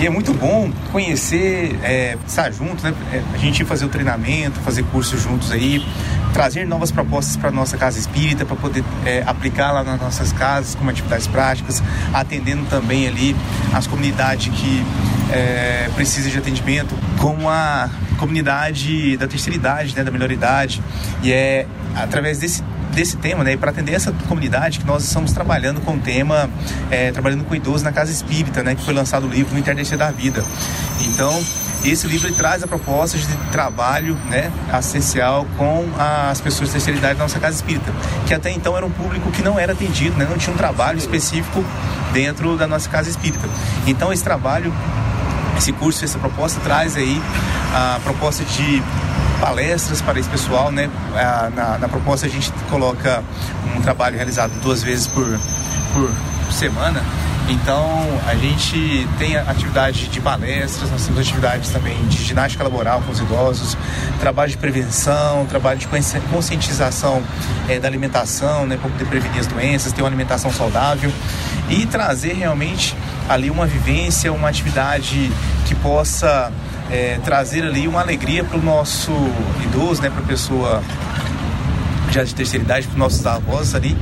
E é muito bom conhecer, é, estar junto, né, é, a gente fazer o treinamento, fazer cursos juntos aí, trazer novas propostas para nossa casa espírita, para poder é, aplicar lá nas nossas casas como atividades práticas, atendendo também ali as comunidades que é, precisam de atendimento, como a comunidade da terceira idade, né, da melhor idade. E é através desse desse tema, né, para atender essa comunidade que nós estamos trabalhando com o tema, é, trabalhando com idosos na casa espírita, né, que foi lançado o livro No Internet da Vida. Então, esse livro traz a proposta de trabalho né, essencial com as pessoas de terceira idade da nossa casa espírita, que até então era um público que não era atendido, né, não tinha um trabalho específico dentro da nossa casa espírita. Então, esse trabalho esse curso, essa proposta traz aí a proposta de palestras para esse pessoal, né? Na, na proposta a gente coloca um trabalho realizado duas vezes por, por semana. Então a gente tem atividade de palestras, nós temos atividades também de ginástica laboral com os idosos, trabalho de prevenção, trabalho de conscientização é, da alimentação, né, para poder prevenir as doenças, ter uma alimentação saudável e trazer realmente ali uma vivência, uma atividade que possa é, trazer ali uma alegria para o nosso idoso, né, para a pessoa já de terceira idade, para os nossos avós ali,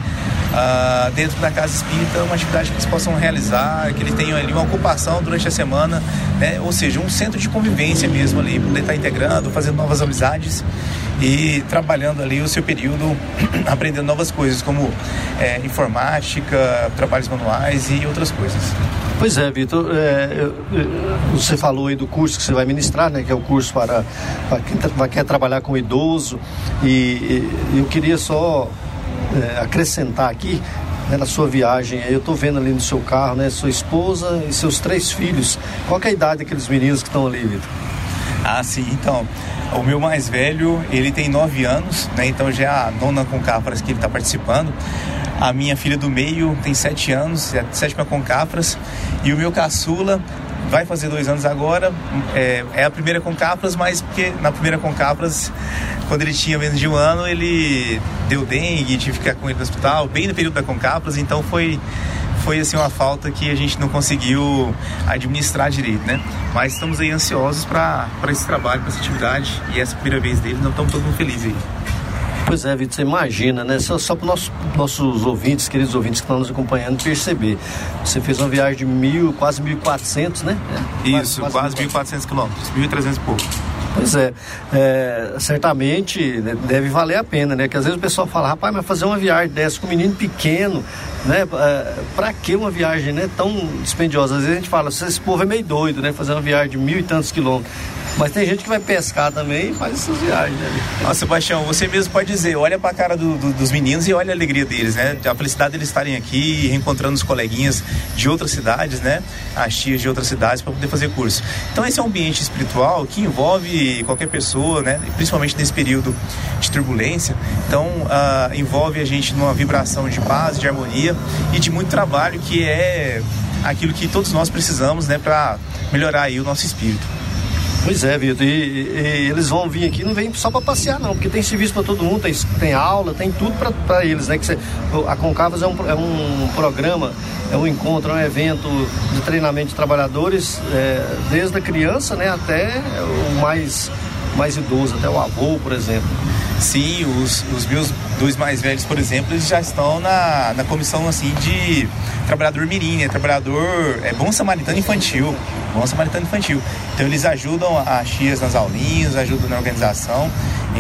uh, dentro da casa espírita, uma atividade que eles possam realizar, que eles tenham ali uma ocupação durante a semana, né, ou seja, um centro de convivência mesmo ali, poder estar integrando, fazendo novas amizades e trabalhando ali o seu período, aprendendo novas coisas como é, informática, trabalhos manuais e outras coisas. Pois é, Vitor, é, você falou aí do curso que você vai ministrar, né, que é o curso para, para quem tra quer trabalhar com idoso, e, e eu queria só é, acrescentar aqui né, na sua viagem. Eu estou vendo ali no seu carro, né, sua esposa e seus três filhos. Qual é a idade daqueles meninos que estão ali, Vitor? Ah, sim. Então, o meu mais velho, ele tem nove anos, né? Então já é a nona com Cafras que ele está participando. A minha filha do meio tem sete anos, é a sétima. E o meu caçula vai fazer dois anos agora. É, é a primeira com Capras, mas porque na primeira com Capras, quando ele tinha menos de um ano, ele deu dengue, tive que ficar com ele no hospital, bem no período da Concapras, então foi foi assim uma falta que a gente não conseguiu administrar direito, né? Mas estamos aí ansiosos para esse trabalho, para essa atividade e essa primeira vez dele, não estamos todo mundo felizes aí. Pois é, Vitor, você imagina, né? Só, só para os nossos ouvintes, queridos ouvintes que estão nos acompanhando, perceber. Você fez uma viagem de mil, quase 1.400, né? É, Isso, quase, quase 1.400 quilômetros, 1.300 e pouco. Pois é, é, certamente deve valer a pena, né? Que às vezes o pessoal fala, rapaz, mas fazer uma viagem dessa com um menino pequeno, né? É, pra que uma viagem né, tão dispendiosa? Às vezes a gente fala, esse povo é meio doido, né? Fazer uma viagem de mil e tantos quilômetros. Mas tem gente que vai pescar também e faz essas viagens, né? Nossa, Sebastião, você mesmo pode dizer, olha pra cara do, do, dos meninos e olha a alegria deles, né? A felicidade deles estarem aqui, reencontrando os coleguinhas de outras cidades, né? As tias de outras cidades para poder fazer curso. Então esse é um ambiente espiritual que envolve qualquer pessoa, né? Principalmente nesse período de turbulência. Então uh, envolve a gente numa vibração de paz, de harmonia e de muito trabalho que é aquilo que todos nós precisamos, né? Para melhorar aí o nosso espírito. Pois é, Vitor. E, e, eles vão vir aqui, não vem só para passear, não, porque tem serviço para todo mundo, tem, tem aula, tem tudo para eles, né? Que você, a Concavas é um, é um programa, é um encontro, é um evento de treinamento de trabalhadores, é, desde a criança, né, até o mais, mais idoso, até o avô, por exemplo. Sim, os, os meus dois mais velhos, por exemplo, eles já estão na, na comissão assim de trabalhador mirim, né? Trabalhador é bom samaritano infantil, bom samaritano infantil. Então eles ajudam as tias nas aulinhas, ajudam na organização.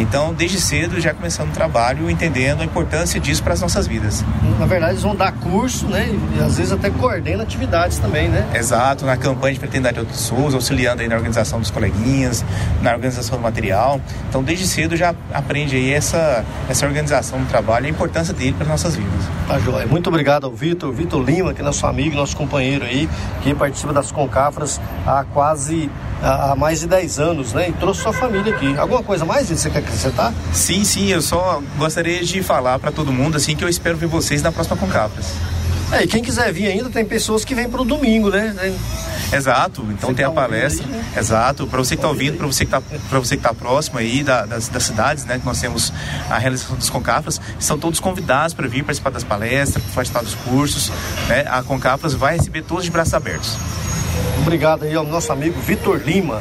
Então, desde cedo já começando o trabalho, entendendo a importância disso para as nossas vidas. Na verdade, eles vão dar curso, né? E às vezes até coordena atividades também, né? Exato, na campanha de fraternidade de pessoas, auxiliando aí na organização dos coleguinhas, na organização do material. Então, desde cedo já aprende aí essa, essa organização do trabalho e a importância dele para as nossas vidas. Tá joia. Muito obrigado ao Vitor, Vitor Lima, que é nosso amigo, nosso companheiro aí, que participa das Concafras há quase há mais de 10 anos, né? E trouxe sua família aqui. Alguma coisa mais você quer acrescentar? Sim, sim, eu só gostaria de falar para todo mundo assim que eu espero ver vocês na próxima Concafras. É, e quem quiser vir ainda, tem pessoas que vêm para o domingo, né? Exato, então tem a palestra. Aí, né? Exato, para você que está ouvindo, para você que está para você que está próximo aí da, das, das, cidades, né, que nós temos a realização dos Concafras, estão todos convidados para vir participar das palestras, participar dos cursos, né? A Concafras vai receber todos de braços abertos. Obrigado aí ao nosso amigo Vitor Lima.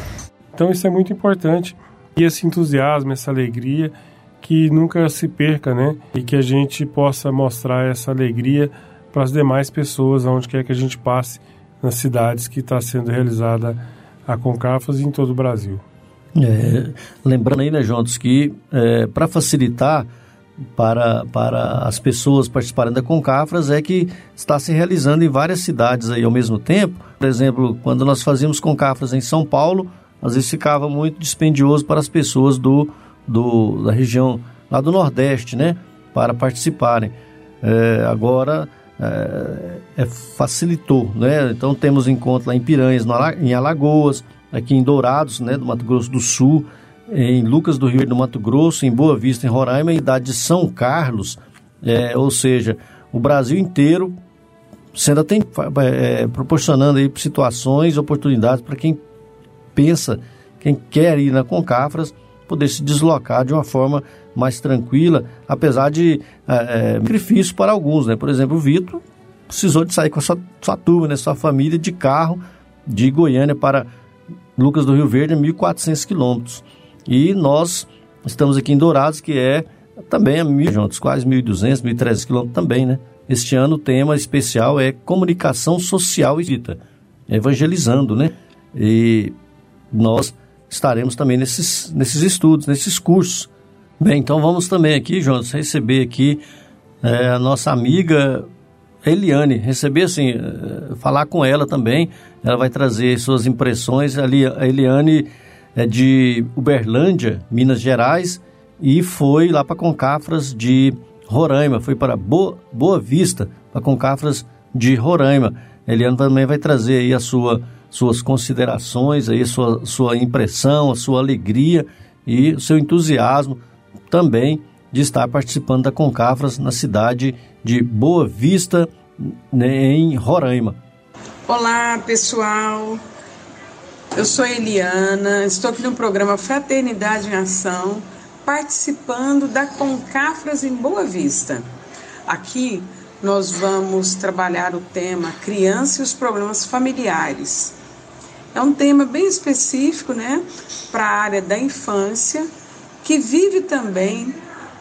Então isso é muito importante e esse entusiasmo, essa alegria que nunca se perca, né? E que a gente possa mostrar essa alegria para as demais pessoas, aonde quer que a gente passe nas cidades que está sendo realizada a Concafas em todo o Brasil. É, lembrando aí, né, Juntos, que é, para facilitar para, para as pessoas participarem da Concafras é que está se realizando em várias cidades aí ao mesmo tempo. Por exemplo, quando nós fazíamos Concafras em São Paulo, às vezes ficava muito dispendioso para as pessoas do, do da região lá do Nordeste, né, para participarem. É, agora é, é, facilitou, né? Então temos encontro lá em Piranhas, em Alagoas, aqui em Dourados, né, do Mato Grosso do Sul, em Lucas do Rio do Mato Grosso, em Boa Vista, em Roraima, e da de São Carlos, é, ou seja, o Brasil inteiro sendo tem, é, proporcionando aí situações, oportunidades para quem pensa, quem quer ir na Concafras, poder se deslocar de uma forma mais tranquila, apesar de é, é, sacrifício para alguns, né? Por exemplo, o Vitor precisou de sair com a sua, sua turma, né? sua família de carro de Goiânia para Lucas do Rio Verde, 1.400 quilômetros. E nós estamos aqui em Dourados, que é também a mil juntos, quase 1.200, 1.300 quilômetros também, né? Este ano o tema especial é comunicação social e dita, evangelizando, né? E nós estaremos também nesses, nesses estudos, nesses cursos. Bem, então vamos também aqui, Jonas, receber aqui é, a nossa amiga Eliane, receber assim, é, falar com ela também, ela vai trazer suas impressões, ali a Eliane é de Uberlândia, Minas Gerais, e foi lá para Concafras de Roraima, foi para Boa, Boa Vista, para Concafras de Roraima. Eliane também vai trazer aí a sua suas considerações, aí, sua, sua impressão, a sua alegria e o seu entusiasmo também de estar participando da Concafras na cidade de Boa Vista, né, em Roraima. Olá, pessoal. Eu sou Eliana, estou aqui no programa Fraternidade em Ação, participando da Concafras em Boa Vista. Aqui nós vamos trabalhar o tema Criança e os Problemas Familiares. É um tema bem específico, né, para a área da infância, que vive também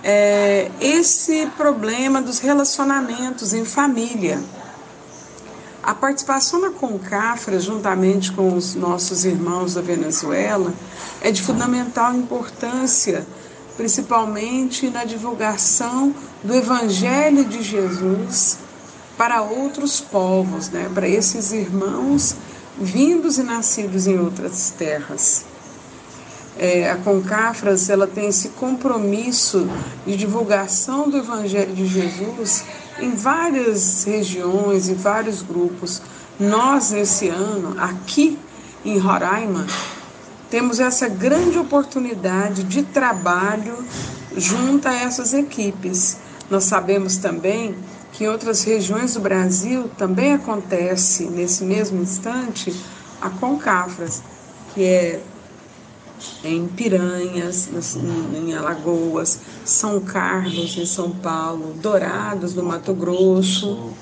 é, esse problema dos relacionamentos em família. A participação na Concafra, juntamente com os nossos irmãos da Venezuela, é de fundamental importância, principalmente na divulgação do Evangelho de Jesus para outros povos, né? para esses irmãos vindos e nascidos em outras terras. É, a Concafras ela tem esse compromisso de divulgação do Evangelho de Jesus em várias regiões, em vários grupos. Nós, nesse ano, aqui em Roraima, temos essa grande oportunidade de trabalho junto a essas equipes. Nós sabemos também que em outras regiões do Brasil também acontece nesse mesmo instante a Concafras, que é em Piranhas, em Alagoas, São Carlos, em São Paulo, Dourados, no Mato Grosso,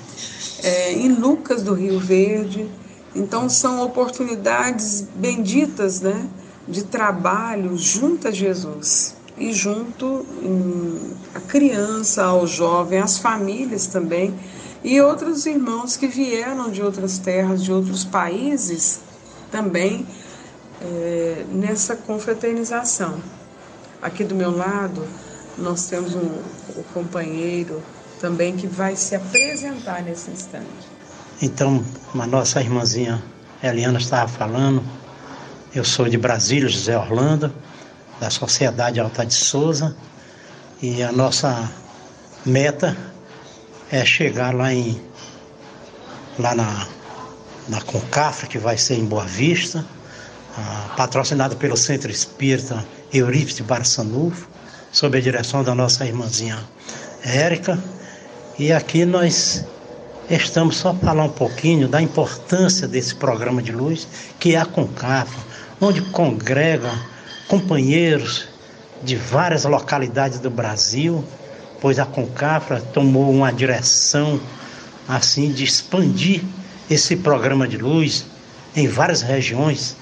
é, em Lucas, do Rio Verde. Então, são oportunidades benditas né, de trabalho junto a Jesus e junto a criança, ao jovem, às famílias também, e outros irmãos que vieram de outras terras, de outros países, também é, nessa confraternização. Aqui do meu lado, nós temos um, um companheiro também que vai se apresentar nesse instante. Então, a nossa irmãzinha Eliana estava falando, eu sou de Brasília, José Orlando, da Sociedade Alta de Souza, e a nossa meta é chegar lá em lá na, na Concafra, que vai ser em Boa Vista, ah, patrocinada pelo Centro Espírita Eurípides Barçanufo, sob a direção da nossa irmãzinha Érica. E aqui nós estamos só falar um pouquinho da importância desse programa de luz, que é a Concafra, onde congrega companheiros de várias localidades do Brasil, pois a Concafra tomou uma direção assim de expandir esse programa de luz em várias regiões.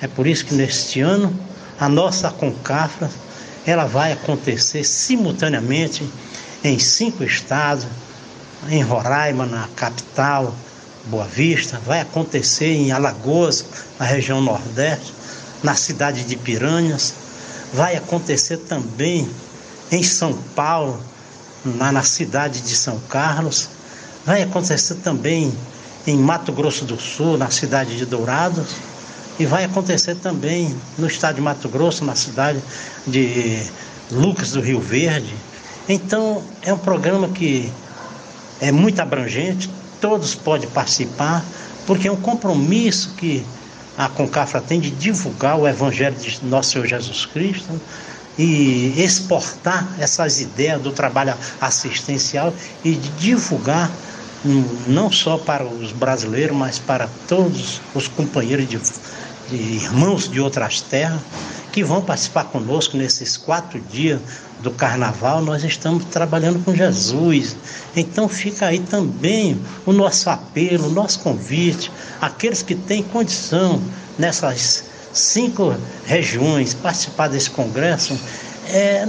É por isso que neste ano a nossa Concafra ela vai acontecer simultaneamente em cinco estados, em Roraima, na capital, Boa Vista, vai acontecer em Alagoas, na região Nordeste, na cidade de Piranhas, vai acontecer também em São Paulo, na, na cidade de São Carlos, vai acontecer também em Mato Grosso do Sul, na cidade de Dourados, e vai acontecer também no estado de Mato Grosso, na cidade de Lucas do Rio Verde. Então, é um programa que é muito abrangente, todos podem participar, porque é um compromisso que a Concafra tem de divulgar o Evangelho de Nosso Senhor Jesus Cristo e exportar essas ideias do trabalho assistencial e de divulgar hum, não só para os brasileiros, mas para todos os companheiros de, de irmãos de outras terras que vão participar conosco nesses quatro dias do carnaval, nós estamos trabalhando com Jesus. Então fica aí também o nosso apelo, o nosso convite, aqueles que têm condição nessas cinco regiões participar desse congresso, é,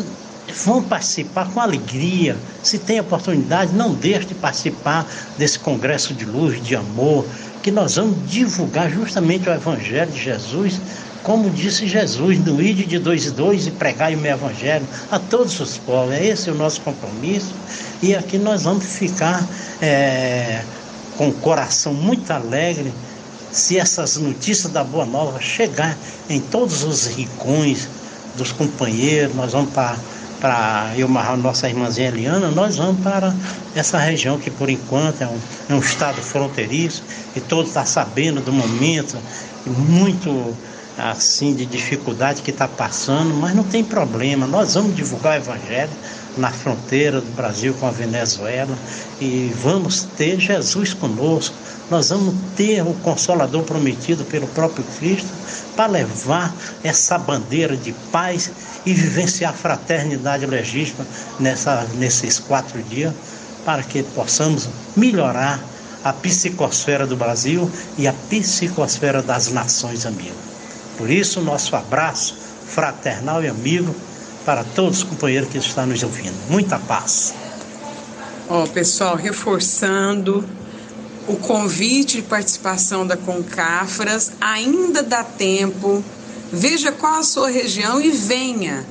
vão participar com alegria. Se tem oportunidade, não deixe de participar desse congresso de luz, de amor, que nós vamos divulgar justamente o Evangelho de Jesus como disse Jesus, no ide de dois e dois e pregai o meu evangelho a todos os povos. É esse o nosso compromisso. E aqui nós vamos ficar é, com o coração muito alegre se essas notícias da Boa Nova chegar em todos os rincões dos companheiros, nós vamos para para eu amarrar nossa irmãzinha Eliana, nós vamos para essa região que por enquanto é um, é um estado fronteiriço e todo está sabendo do momento muito assim de dificuldade que está passando, mas não tem problema. Nós vamos divulgar o Evangelho na fronteira do Brasil com a Venezuela e vamos ter Jesus conosco. Nós vamos ter o Consolador prometido pelo próprio Cristo para levar essa bandeira de paz e vivenciar a fraternidade legítima nessa, nesses quatro dias para que possamos melhorar a psicosfera do Brasil e a psicosfera das nações amigas. Por isso, nosso abraço fraternal e amigo para todos os companheiros que estão nos ouvindo. Muita paz. Ó, oh, pessoal, reforçando o convite de participação da Concafras, ainda dá tempo. Veja qual a sua região e venha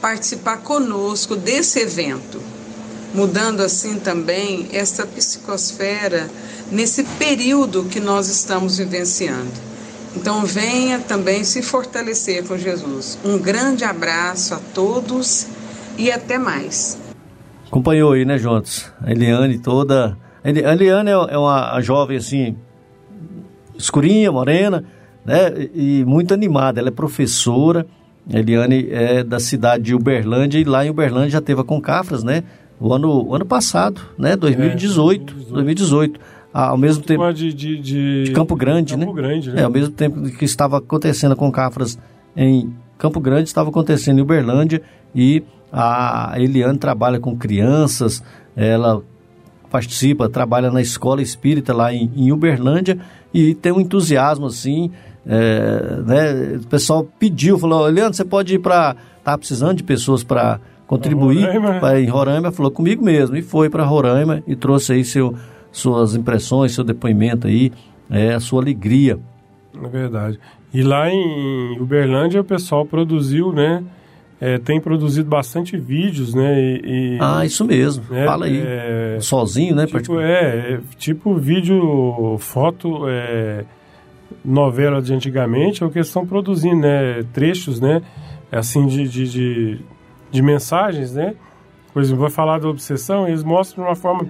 participar conosco desse evento, mudando assim também essa psicosfera nesse período que nós estamos vivenciando. Então venha também se fortalecer com Jesus. Um grande abraço a todos e até mais. Acompanhou aí, né, Juntos? A Eliane toda. A Eliane é uma jovem assim, escurinha, morena, né? E muito animada. Ela é professora. A Eliane é da cidade de Uberlândia e lá em Uberlândia já teve a Concafras, né? O ano, o ano passado, né? 2018. É, 2018. 2018 ao mesmo tempo de, de, de, de Campo Grande, Campo né? Grande, né? É, ao mesmo tempo que estava acontecendo com Cafras em Campo Grande, estava acontecendo em Uberlândia e a Eliane trabalha com crianças, ela participa, trabalha na escola espírita lá em, em Uberlândia e tem um entusiasmo assim, é, né? O pessoal pediu, falou, Eliane, você pode ir para, tá precisando de pessoas para contribuir. Pra, em Roraima, falou comigo mesmo e foi para Roraima e trouxe aí seu suas impressões, seu depoimento aí, é, a sua alegria. É verdade. E lá em Uberlândia o pessoal produziu, né? É, tem produzido bastante vídeos, né? E, e, ah, isso mesmo. É, Fala aí. É, Sozinho, né? Tipo, é, é, tipo vídeo, foto, é, novela de antigamente, é o que eles estão produzindo, né? Trechos, né? Assim, de, de, de, de mensagens, né? Por exemplo, vai falar da obsessão, eles mostram de uma forma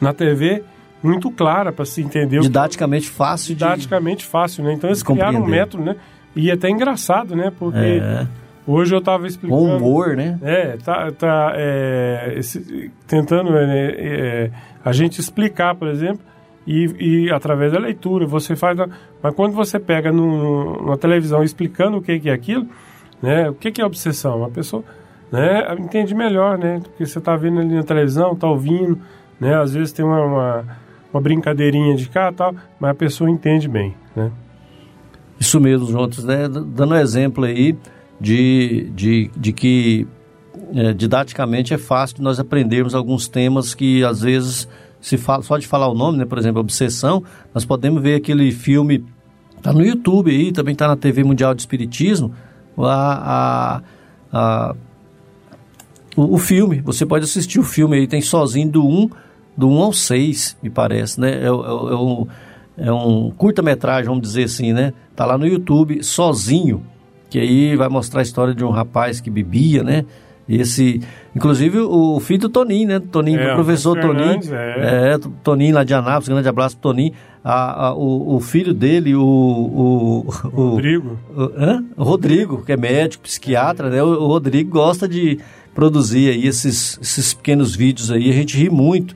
na TV muito clara para se entender. Didaticamente fácil. Didaticamente de... fácil, né? Então eles criaram um método, né? E é até engraçado, né? Porque é. Hoje eu estava explicando. Com humor, né? É, tá, tá é, esse, tentando é, é, a gente explicar, por exemplo, e, e, através da leitura você faz. Mas quando você pega no, numa televisão explicando o que, é aquilo, né? O que, é obsessão? A pessoa né, entende melhor, né? Porque você está vendo ali na televisão, está ouvindo, né? Às vezes tem uma, uma, uma brincadeirinha de cá tal, mas a pessoa entende bem, né? Isso mesmo, juntos, né? Dando um exemplo aí de, de, de que é, didaticamente é fácil nós aprendermos alguns temas que às vezes se fala, só de falar o nome, né? Por exemplo, obsessão, nós podemos ver aquele filme, tá no YouTube aí, também tá na TV Mundial de Espiritismo, a, a, a o, o, filme, você pode assistir o filme aí, tem sozinho do 1, do 1 ao 6, me parece, né? É, é, é um, é um curta-metragem, vamos dizer assim, né? Tá lá no YouTube, sozinho, que aí vai mostrar a história de um rapaz que bebia, né? Esse, inclusive o filho do Toninho, né? Toninho, é, professor Toninho, é. é. Toninho lá de Anápolis, grande abraço pro Toninho. A, a, o, o, filho dele, o, o, o Rodrigo, o, Rodrigo, que é médico, psiquiatra, né? O, o Rodrigo gosta de produzir aí esses, esses pequenos vídeos aí, a gente ri muito.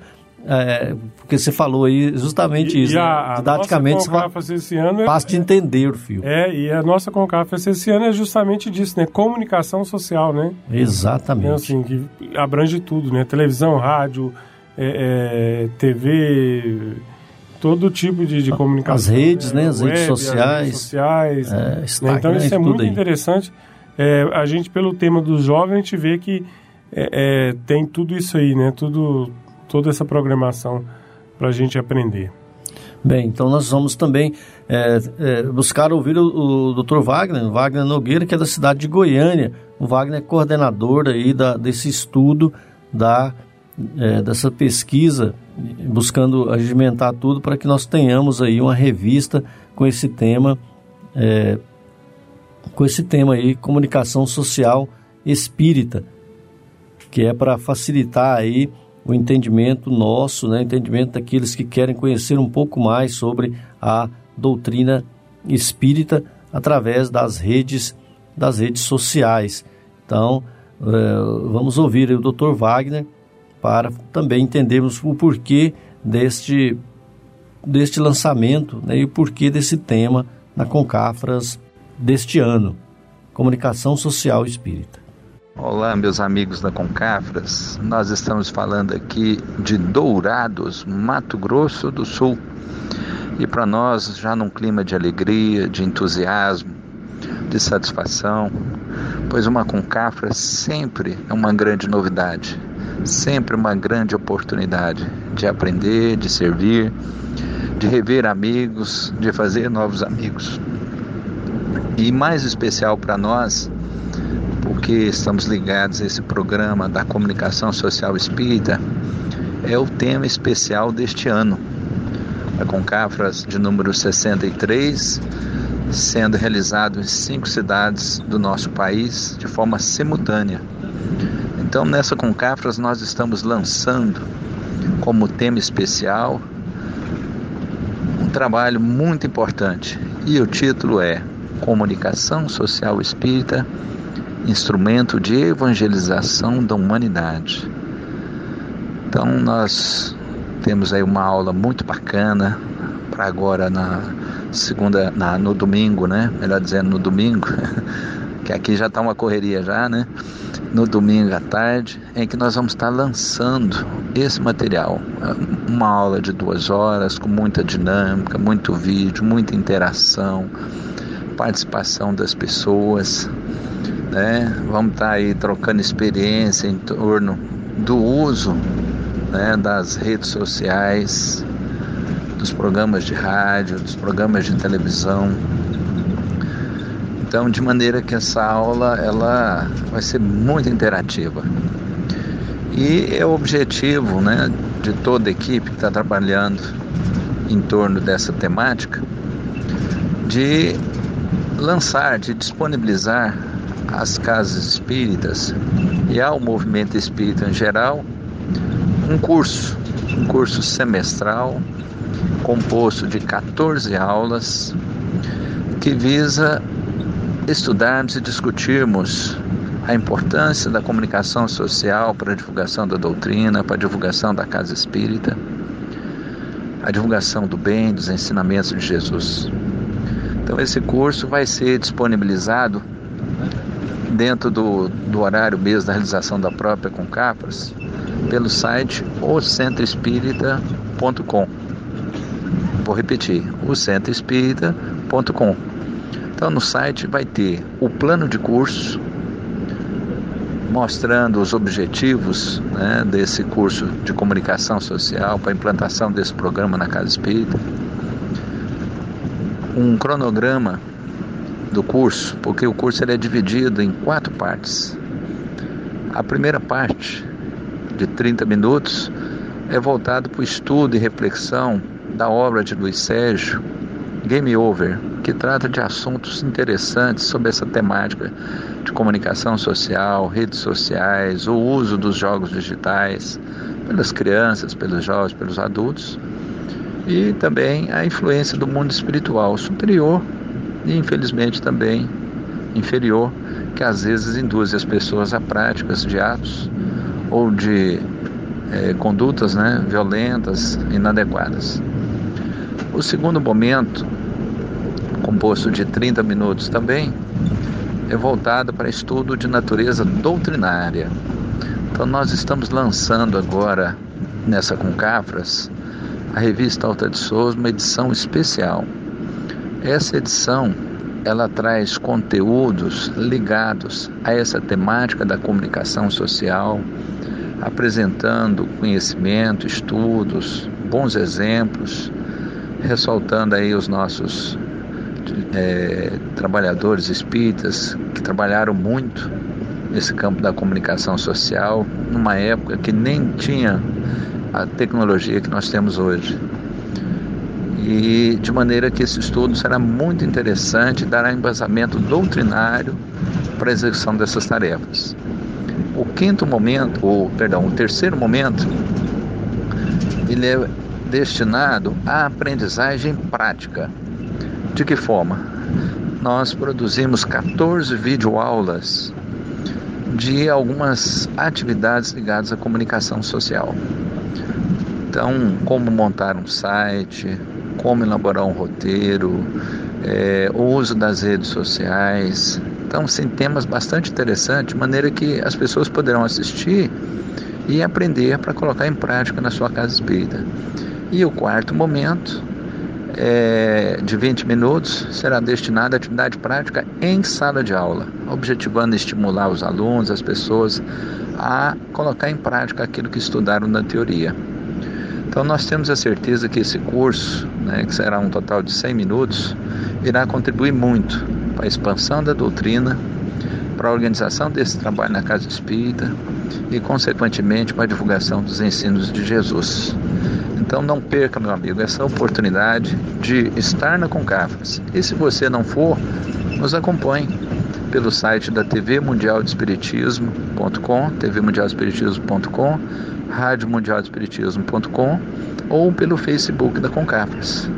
É, porque você falou aí justamente e, isso. E a, né? Didaticamente, a esse ano é fácil é, de entender o filme. É, e a nossa Concafras esse ano é justamente disso, né? Comunicação social, né? Exatamente. Então, assim, que abrange tudo, né? Televisão, rádio, é, é, TV, todo tipo de, de comunicação. As redes, né? As, web, redes sociais. As redes sociais. É, né? Então, isso é muito aí. interessante. É, a gente, pelo tema dos jovens, a gente vê que é, é, tem tudo isso aí, né? Tudo, toda essa programação para a gente aprender. Bem, então nós vamos também é, é, buscar ouvir o, o Dr. Wagner, Wagner Nogueira, que é da cidade de Goiânia. O Wagner é coordenador aí da, desse estudo, da, é, dessa pesquisa, buscando agimentar tudo para que nós tenhamos aí uma revista com esse tema, é, com esse tema aí, comunicação social espírita, que é para facilitar aí o entendimento nosso, né, entendimento daqueles que querem conhecer um pouco mais sobre a doutrina espírita através das redes das redes sociais. Então, é, vamos ouvir o Dr. Wagner para também entendermos o porquê deste deste lançamento né, e o porquê desse tema na Concafras deste ano, Comunicação Social Espírita. Olá, meus amigos da Concafras. Nós estamos falando aqui de Dourados, Mato Grosso do Sul. E para nós, já num clima de alegria, de entusiasmo, de satisfação, pois uma Concafra sempre é uma grande novidade, sempre uma grande oportunidade de aprender, de servir, de rever amigos, de fazer novos amigos. E mais especial para nós, porque estamos ligados a esse programa da comunicação social espírita, é o tema especial deste ano. A Concafras de número 63, sendo realizado em cinco cidades do nosso país de forma simultânea. Então, nessa Concafras, nós estamos lançando como tema especial um trabalho muito importante e o título é Comunicação Social Espírita instrumento de evangelização da humanidade. Então nós temos aí uma aula muito bacana para agora na segunda, na, no domingo, né? Melhor dizendo, no domingo, que aqui já está uma correria já, né? No domingo à tarde, em que nós vamos estar lançando esse material. Uma aula de duas horas, com muita dinâmica, muito vídeo, muita interação, participação das pessoas né? Vamos estar tá aí trocando experiência em torno do uso né, das redes sociais, dos programas de rádio, dos programas de televisão. Então, de maneira que essa aula ela vai ser muito interativa. E é o objetivo né, de toda a equipe que está trabalhando em torno dessa temática de lançar, de disponibilizar às casas espíritas e ao movimento espírita em geral um curso, um curso semestral composto de 14 aulas que visa estudarmos e discutirmos a importância da comunicação social para a divulgação da doutrina, para a divulgação da casa espírita, a divulgação do bem, dos ensinamentos de Jesus. Então, esse curso vai ser disponibilizado dentro do, do horário mesmo da realização da própria Concapras pelo site ocentroespírita.com. Vou repetir, ocentroespírita.com. Então, no site vai ter o plano de curso, mostrando os objetivos né, desse curso de comunicação social para a implantação desse programa na Casa Espírita, um cronograma do curso, porque o curso ele é dividido em quatro partes. A primeira parte, de 30 minutos, é voltado para o estudo e reflexão da obra de Luiz Sérgio, Game Over, que trata de assuntos interessantes sobre essa temática de comunicação social, redes sociais, o uso dos jogos digitais pelas crianças, pelos jovens, pelos adultos, e também a influência do mundo espiritual superior e infelizmente também inferior, que às vezes induz as pessoas a práticas de atos ou de é, condutas né, violentas, inadequadas. O segundo momento, composto de 30 minutos também, é voltado para estudo de natureza doutrinária. Então nós estamos lançando agora nessa Concafras a revista Alta de Souza, uma edição especial essa edição ela traz conteúdos ligados a essa temática da comunicação social, apresentando conhecimento, estudos, bons exemplos, ressaltando aí os nossos é, trabalhadores espíritas que trabalharam muito nesse campo da comunicação social, numa época que nem tinha a tecnologia que nós temos hoje e de maneira que esse estudo será muito interessante dará embasamento doutrinário para a execução dessas tarefas. O quinto momento, ou perdão, o terceiro momento, ele é destinado à aprendizagem prática. De que forma? Nós produzimos 14 videoaulas de algumas atividades ligadas à comunicação social. Então, como montar um site, como elaborar um roteiro, é, o uso das redes sociais. Então, sim, temas bastante interessantes, de maneira que as pessoas poderão assistir e aprender para colocar em prática na sua casa espírita. E o quarto momento, é, de 20 minutos, será destinado à atividade prática em sala de aula, objetivando estimular os alunos, as pessoas, a colocar em prática aquilo que estudaram na teoria. Então nós temos a certeza que esse curso, né, que será um total de 100 minutos, irá contribuir muito para a expansão da doutrina, para a organização desse trabalho na Casa Espírita e, consequentemente, para a divulgação dos ensinos de Jesus. Então não perca, meu amigo, essa oportunidade de estar na Concafras. E se você não for, nos acompanhe pelo site da TV Mundial de Espiritismo.com, tvmundialespiritismo.com, radiomundialespiritismo.com ou pelo Facebook da Concafras.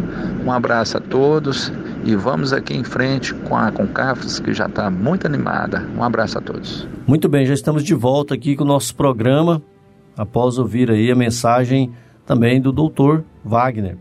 Um abraço a todos e vamos aqui em frente com a Concafras que já está muito animada. Um abraço a todos. Muito bem, já estamos de volta aqui com o nosso programa, após ouvir aí a mensagem também do doutor Wagner.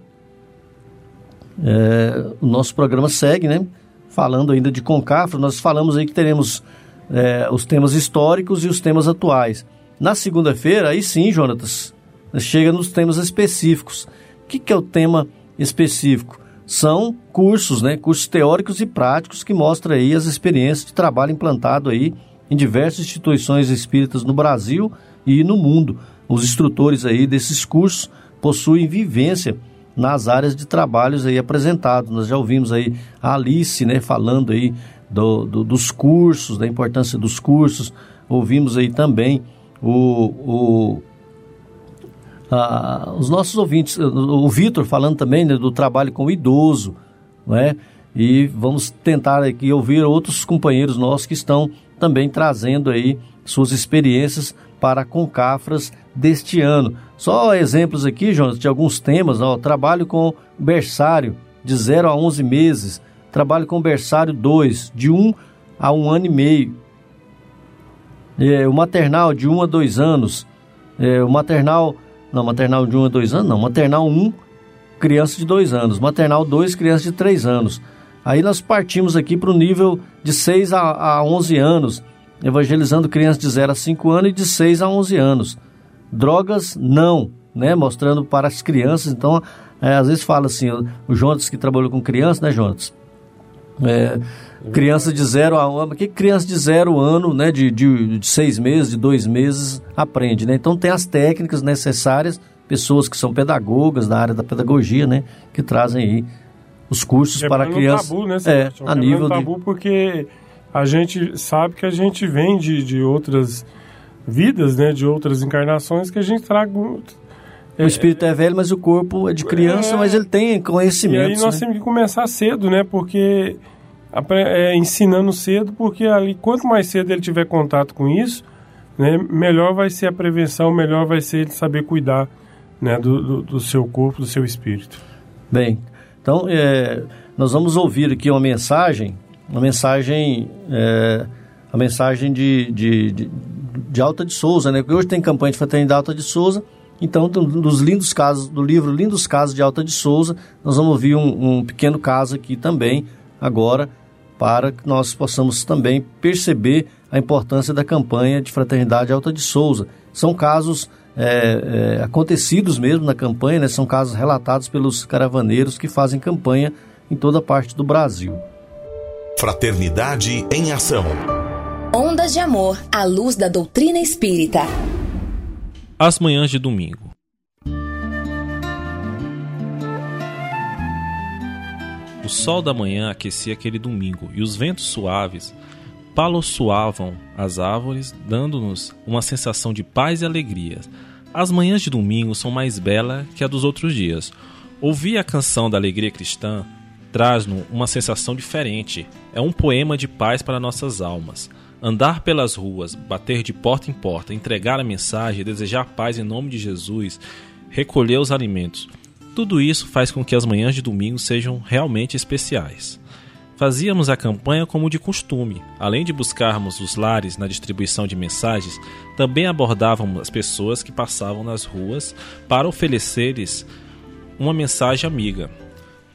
É, o nosso programa segue, né? Falando ainda de Concafras, nós falamos aí que teremos é, os temas históricos e os temas atuais. Na segunda-feira, aí sim, Jonatas, chega nos temas específicos. O que, que é o tema específico? São cursos, né? Cursos teóricos e práticos que mostram aí as experiências de trabalho implantado aí em diversas instituições espíritas no Brasil e no mundo. Os instrutores aí desses cursos possuem vivência nas áreas de trabalhos aí apresentados. Nós já ouvimos aí a Alice, né, falando aí do, do, dos cursos, da importância dos cursos. Ouvimos aí também o, o a, os nossos ouvintes, o Vitor falando também né, do trabalho com o idoso, não é? E vamos tentar aqui ouvir outros companheiros nossos que estão também trazendo aí suas experiências para Concafras deste ano. Só exemplos aqui, Jonas, de alguns temas. Ó, trabalho com berçário de 0 a 11 meses. Trabalho com berçário 2, de 1 um a 1 um ano e meio. É, o maternal de 1 a 2 anos, é, o maternal, não, maternal de 1 a 2 anos, não, maternal 1, criança de 2 anos, maternal 2, criança de 3 anos. Aí nós partimos aqui para o nível de 6 a, a 11 anos, evangelizando crianças de 0 a 5 anos e de 6 a 11 anos. Drogas, não, né? Mostrando para as crianças. Então, é, às vezes fala assim, o Jonas que trabalhou com crianças, né, Jonas? É, criança de zero a um, que criança de zero ano, né, de, de, de, seis meses, de dois meses, aprende, né? Então tem as técnicas necessárias, pessoas que são pedagogas da área da pedagogia, né, que trazem aí os cursos para crianças. Tabu, né, é, a nível tabu de... porque a gente sabe que a gente vem de, de outras vidas, né, de outras encarnações que a gente traga o espírito é velho, mas o corpo é de criança, é, mas ele tem conhecimento. E aí nós né? temos que começar cedo, né? Porque é, ensinando cedo, porque ali quanto mais cedo ele tiver contato com isso, né, melhor vai ser a prevenção, melhor vai ser ele saber cuidar né, do, do, do seu corpo, do seu espírito. Bem, então é, nós vamos ouvir aqui uma mensagem, uma mensagem, é, a mensagem de, de, de, de Alta de Souza, né? Porque hoje tem campanha de fraternidade Alta de Souza então, dos lindos casos, do livro Lindos Casos de Alta de Souza, nós vamos ouvir um, um pequeno caso aqui também, agora, para que nós possamos também perceber a importância da campanha de Fraternidade Alta de Souza. São casos é, é, acontecidos mesmo na campanha, né? são casos relatados pelos caravaneiros que fazem campanha em toda parte do Brasil. Fraternidade em Ação. Ondas de Amor à luz da doutrina espírita. As manhãs de domingo. O sol da manhã aquecia aquele domingo e os ventos suaves paloçoavam as árvores, dando-nos uma sensação de paz e alegria. As manhãs de domingo são mais belas que a dos outros dias. Ouvir a canção da alegria cristã traz-nos uma sensação diferente. É um poema de paz para nossas almas. Andar pelas ruas, bater de porta em porta, entregar a mensagem, desejar paz em nome de Jesus, recolher os alimentos. Tudo isso faz com que as manhãs de domingo sejam realmente especiais. Fazíamos a campanha como de costume. Além de buscarmos os lares na distribuição de mensagens, também abordávamos as pessoas que passavam nas ruas para oferecer-lhes uma mensagem amiga.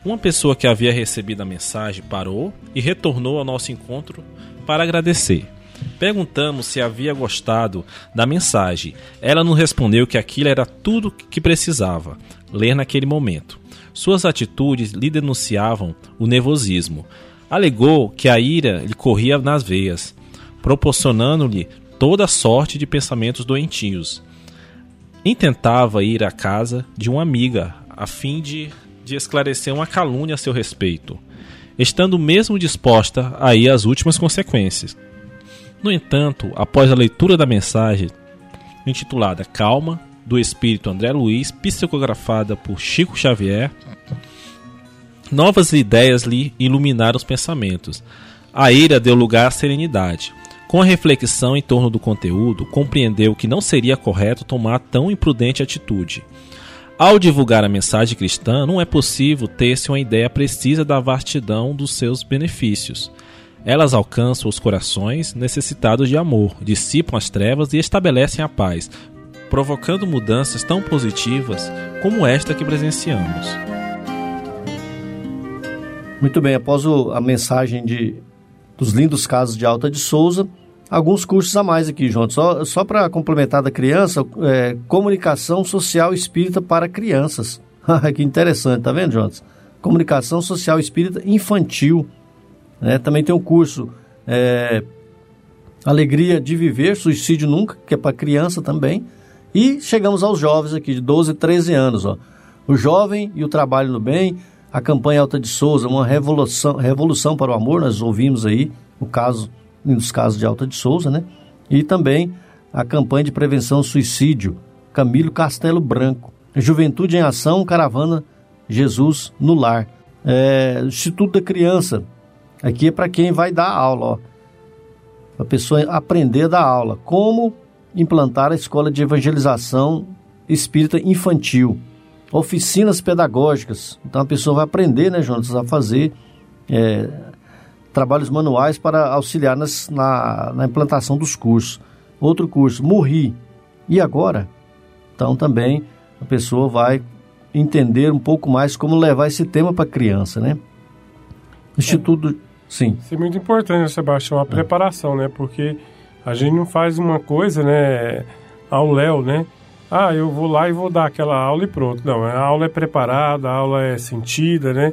Uma pessoa que havia recebido a mensagem parou e retornou ao nosso encontro para agradecer. Perguntamos se havia gostado da mensagem. Ela nos respondeu que aquilo era tudo que precisava ler naquele momento. Suas atitudes lhe denunciavam o nervosismo. Alegou que a ira lhe corria nas veias, proporcionando-lhe toda sorte de pensamentos doentios. Intentava ir à casa de uma amiga a fim de, de esclarecer uma calúnia a seu respeito, estando mesmo disposta a ir às últimas consequências. No entanto, após a leitura da mensagem intitulada Calma, do espírito André Luiz, psicografada por Chico Xavier, novas ideias lhe iluminaram os pensamentos. A ira deu lugar à serenidade. Com a reflexão em torno do conteúdo, compreendeu que não seria correto tomar tão imprudente atitude. Ao divulgar a mensagem cristã, não é possível ter-se uma ideia precisa da vastidão dos seus benefícios. Elas alcançam os corações necessitados de amor, dissipam as trevas e estabelecem a paz, provocando mudanças tão positivas como esta que presenciamos. Muito bem, após o, a mensagem de, dos lindos casos de Alta de Souza, alguns cursos a mais aqui, João. Só, só para complementar da criança, é, comunicação social espírita para crianças. que interessante, tá vendo, Jonas? Comunicação social espírita infantil né? Também tem um curso é, Alegria de Viver, Suicídio Nunca, que é para criança também. E chegamos aos jovens aqui, de 12 e 13 anos. Ó. O Jovem e o Trabalho no Bem, a campanha Alta de Souza, uma revolução, revolução para o amor, nós ouvimos aí o caso, um dos casos de Alta de Souza, né? E também a campanha de prevenção ao suicídio, Camilo Castelo Branco. Juventude em Ação, Caravana Jesus no Lar. É, Instituto da Criança, Aqui é para quem vai dar aula, ó. A pessoa aprender a dar aula. Como implantar a escola de evangelização espírita infantil. Oficinas pedagógicas. Então a pessoa vai aprender, né, Jonas, a fazer é, trabalhos manuais para auxiliar nas, na, na implantação dos cursos. outro curso, morri. E agora? Então também a pessoa vai entender um pouco mais como levar esse tema para a criança, né? Instituto, é. Sim. Isso é muito importante, Sebastião, a é. preparação, né? Porque a gente não faz uma coisa, né, ao léu, né? Ah, eu vou lá e vou dar aquela aula e pronto. Não, a aula é preparada, a aula é sentida, né?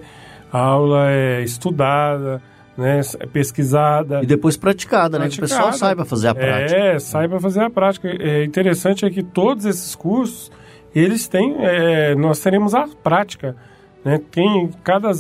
A aula é estudada, né? É pesquisada. E depois praticada, praticada. né? Que o pessoal saiba fazer a prática. É, saiba fazer a prática. É interessante é que todos esses cursos, eles têm, é, nós teremos a prática, né? Quem, cada,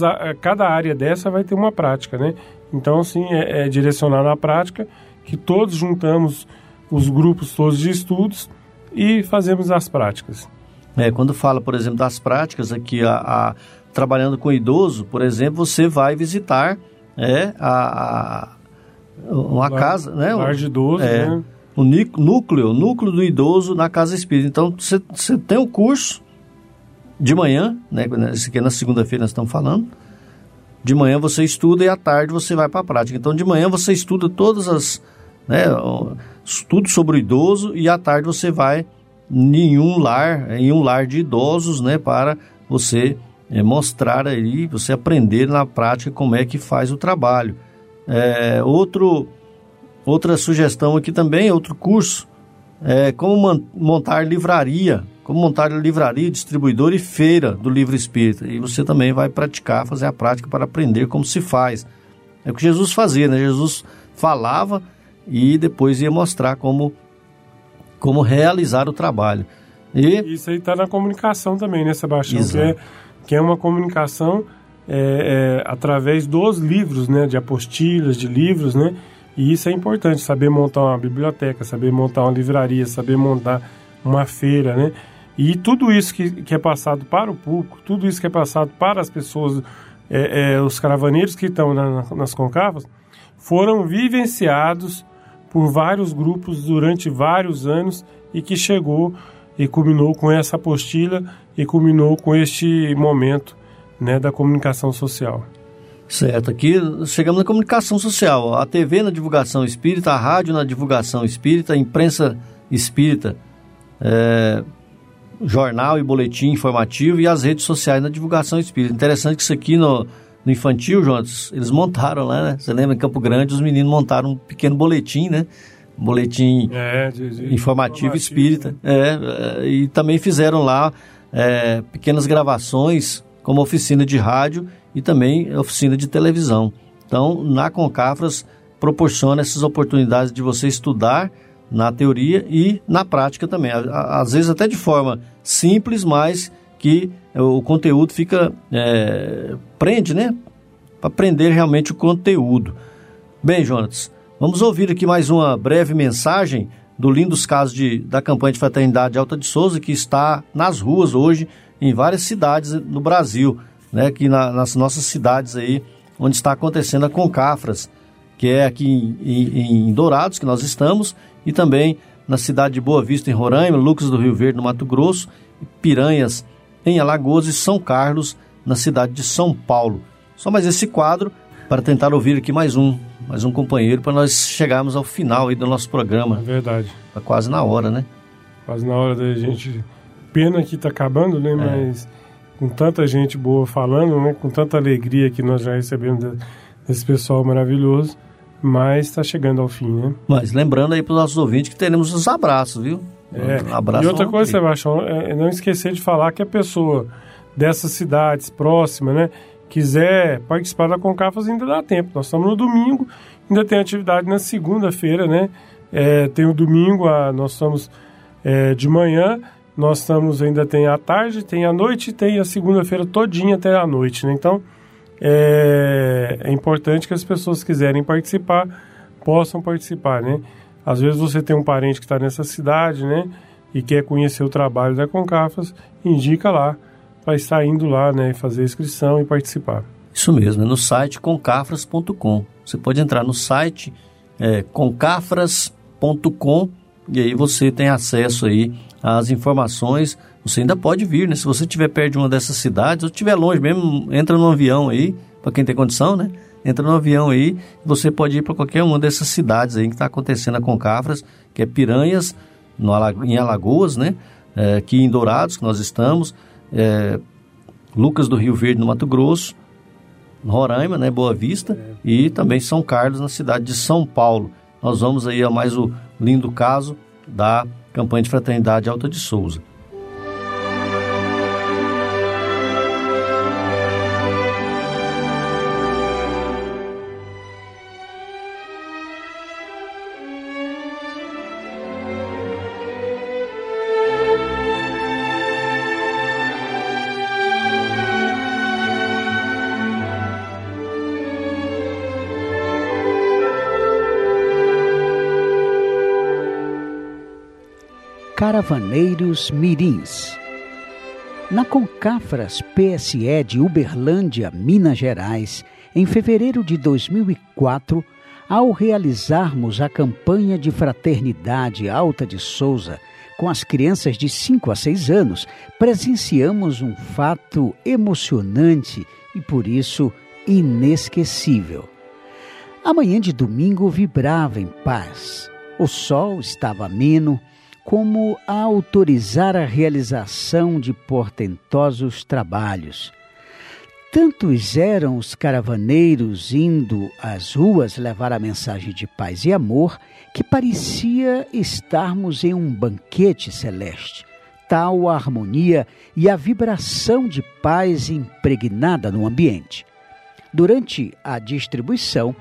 cada área dessa vai ter uma prática, né? Então, assim, é, é direcionar na prática que todos juntamos os grupos todos de estudos e fazemos as práticas. É, quando fala, por exemplo, das práticas aqui, a, a trabalhando com idoso, por exemplo, você vai visitar é, a, a uma lar, casa, né? Lar de idoso, é, né? O núcleo, núcleo do idoso na casa espírita. Então, você, você tem o um curso de manhã, né? Esse aqui é na segunda-feira nós estamos falando. De manhã você estuda e à tarde você vai para a prática. Então, de manhã você estuda todas as, né? Tudo sobre o idoso e à tarde você vai em um lar, em um lar de idosos, né? Para você é, mostrar aí, você aprender na prática como é que faz o trabalho. É, outro, outra sugestão aqui também, outro curso, é como montar livraria, como montar livraria, distribuidor e feira do livro espírita. E você também vai praticar, fazer a prática para aprender como se faz. É o que Jesus fazia, né? Jesus falava e depois ia mostrar como, como realizar o trabalho. E... Isso aí está na comunicação também, né, Sebastião? Que é que é uma comunicação é, é, através dos livros, né, de apostilas, de livros, né, e isso é importante, saber montar uma biblioteca, saber montar uma livraria, saber montar uma feira, né, e tudo isso que, que é passado para o público, tudo isso que é passado para as pessoas, é, é os caravaneiros que estão na, nas concavas, foram vivenciados por vários grupos durante vários anos e que chegou e culminou com essa apostila e culminou com este momento né, da comunicação social. Certo, aqui chegamos na comunicação social, a TV na divulgação espírita, a rádio na divulgação espírita, a imprensa espírita, é, jornal e boletim informativo e as redes sociais na divulgação espírita. Interessante que isso aqui no, no infantil, Jonas, eles montaram lá, né? Você lembra, em Campo Grande, os meninos montaram um pequeno boletim, né? boletim é, de, de informativo, informativo espírita. É, é, e também fizeram lá é, pequenas gravações como oficina de rádio e também oficina de televisão. Então, na Concafras proporciona essas oportunidades de você estudar na teoria e na prática também. Às vezes até de forma simples, mas que o conteúdo fica é, prende, né? Para aprender realmente o conteúdo. Bem, Jonas, vamos ouvir aqui mais uma breve mensagem do Lindos Casos de, da campanha de fraternidade Alta de Souza, que está nas ruas hoje em várias cidades no Brasil, né, aqui na, nas nossas cidades aí, onde está acontecendo a Concafras, que é aqui em, em, em, Dourados, que nós estamos, e também na cidade de Boa Vista, em Roraima, Lucas do Rio Verde, no Mato Grosso, Piranhas, em Alagoas e São Carlos, na cidade de São Paulo. Só mais esse quadro para tentar ouvir aqui mais um mais um companheiro para nós chegarmos ao final aí do nosso programa. É verdade. Tá quase na hora, né? Quase na hora da gente. Pena que está acabando, né? É. Mas com tanta gente boa falando, né? Com tanta alegria que nós já recebemos desse pessoal maravilhoso. Mas está chegando ao fim, né? Mas lembrando aí para os nossos ouvintes que teremos os abraços, viu? É. Um abraço e outra coisa, Sebastião, é não esquecer de falar que a pessoa dessas cidades próximas, né? quiser participar da Concafas, ainda dá tempo. Nós estamos no domingo, ainda tem atividade na segunda-feira, né? É, tem o domingo, a, nós estamos é, de manhã, nós estamos ainda tem a tarde, tem a noite, tem a segunda-feira todinha até a noite, né? Então é, é importante que as pessoas quiserem participar possam participar, né? Às vezes você tem um parente que está nessa cidade, né? E quer conhecer o trabalho da Concafas, indica lá para estar indo lá né, fazer a inscrição e participar. Isso mesmo, é no site concafras.com. Você pode entrar no site é, concafras.com e aí você tem acesso aí às informações. Você ainda pode vir, né? Se você estiver perto de uma dessas cidades ou estiver longe mesmo, entra no avião aí, para quem tem condição, né? entra no avião aí, você pode ir para qualquer uma dessas cidades aí que está acontecendo a Concafras, que é Piranhas, no, em Alagoas, né? É, aqui em Dourados, que nós estamos, é, Lucas do Rio Verde, no Mato Grosso, Roraima, né, Boa Vista, e também São Carlos, na cidade de São Paulo. Nós vamos aí a mais o lindo caso da campanha de fraternidade Alta de Souza. Caravaneiros Mirins. Na Concafras PSE de Uberlândia, Minas Gerais, em fevereiro de 2004, ao realizarmos a campanha de fraternidade Alta de Souza com as crianças de 5 a 6 anos, presenciamos um fato emocionante e por isso inesquecível. A manhã de domingo vibrava em paz. O sol estava ameno como a autorizar a realização de portentosos trabalhos. Tantos eram os caravaneiros indo às ruas levar a mensagem de paz e amor que parecia estarmos em um banquete celeste. Tal a harmonia e a vibração de paz impregnada no ambiente. Durante a distribuição,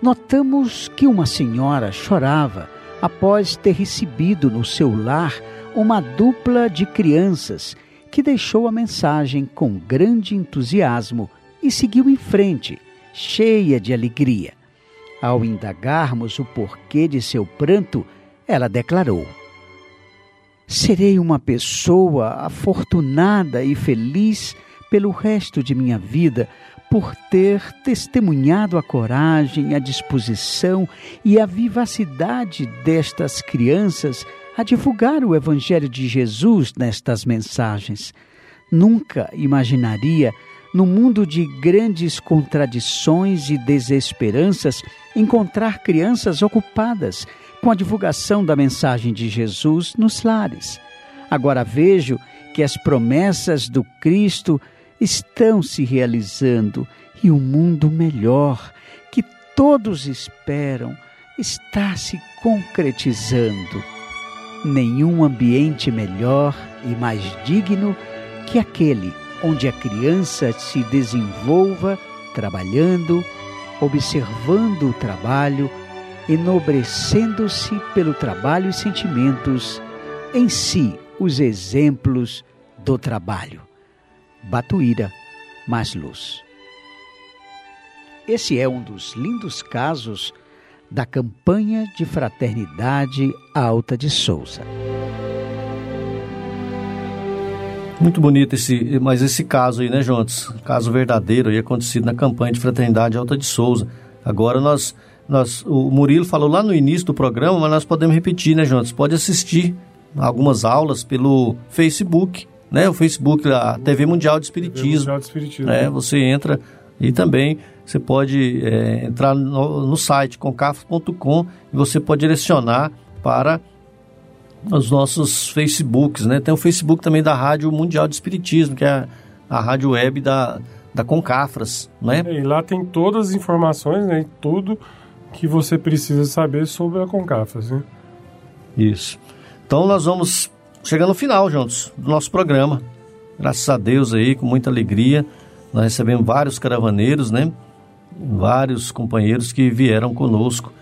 notamos que uma senhora chorava após ter recebido no seu lar uma dupla de crianças que deixou a mensagem com grande entusiasmo e seguiu em frente, cheia de alegria. Ao indagarmos o porquê de seu pranto, ela declarou: Serei uma pessoa afortunada e feliz pelo resto de minha vida por ter testemunhado a coragem, a disposição e a vivacidade destas crianças a divulgar o Evangelho de Jesus nestas mensagens. Nunca imaginaria, no mundo de grandes contradições e desesperanças, encontrar crianças ocupadas com a divulgação da mensagem de Jesus nos lares. Agora vejo que as promessas do Cristo estão se realizando e o um mundo melhor que todos esperam está se concretizando. Nenhum ambiente melhor e mais digno que aquele onde a criança se desenvolva trabalhando, observando o trabalho, enobrecendo-se pelo trabalho e sentimentos, em si os exemplos do trabalho. Batuíra, mais luz. Esse é um dos lindos casos da campanha de fraternidade Alta de Souza. Muito bonito esse, mas esse caso aí, né, Jontes? Caso verdadeiro aí acontecido na campanha de fraternidade Alta de Souza. Agora nós, nós, o Murilo falou lá no início do programa, mas nós podemos repetir, né, Jontes? Pode assistir algumas aulas pelo Facebook né? O Facebook, a TV Mundial de Espiritismo. Mundial de Espiritismo. Né? Você entra e também você pode é, entrar no, no site concaf.com e você pode direcionar para os nossos Facebooks, né? Tem o Facebook também da Rádio Mundial de Espiritismo, que é a rádio web da, da Concafras, né? E lá tem todas as informações, né? Tudo que você precisa saber sobre a Concafras, né? Isso. Então nós vamos chegando ao final, juntos, do nosso programa. Graças a Deus aí, com muita alegria, nós recebemos vários caravaneiros, né? Vários companheiros que vieram conosco,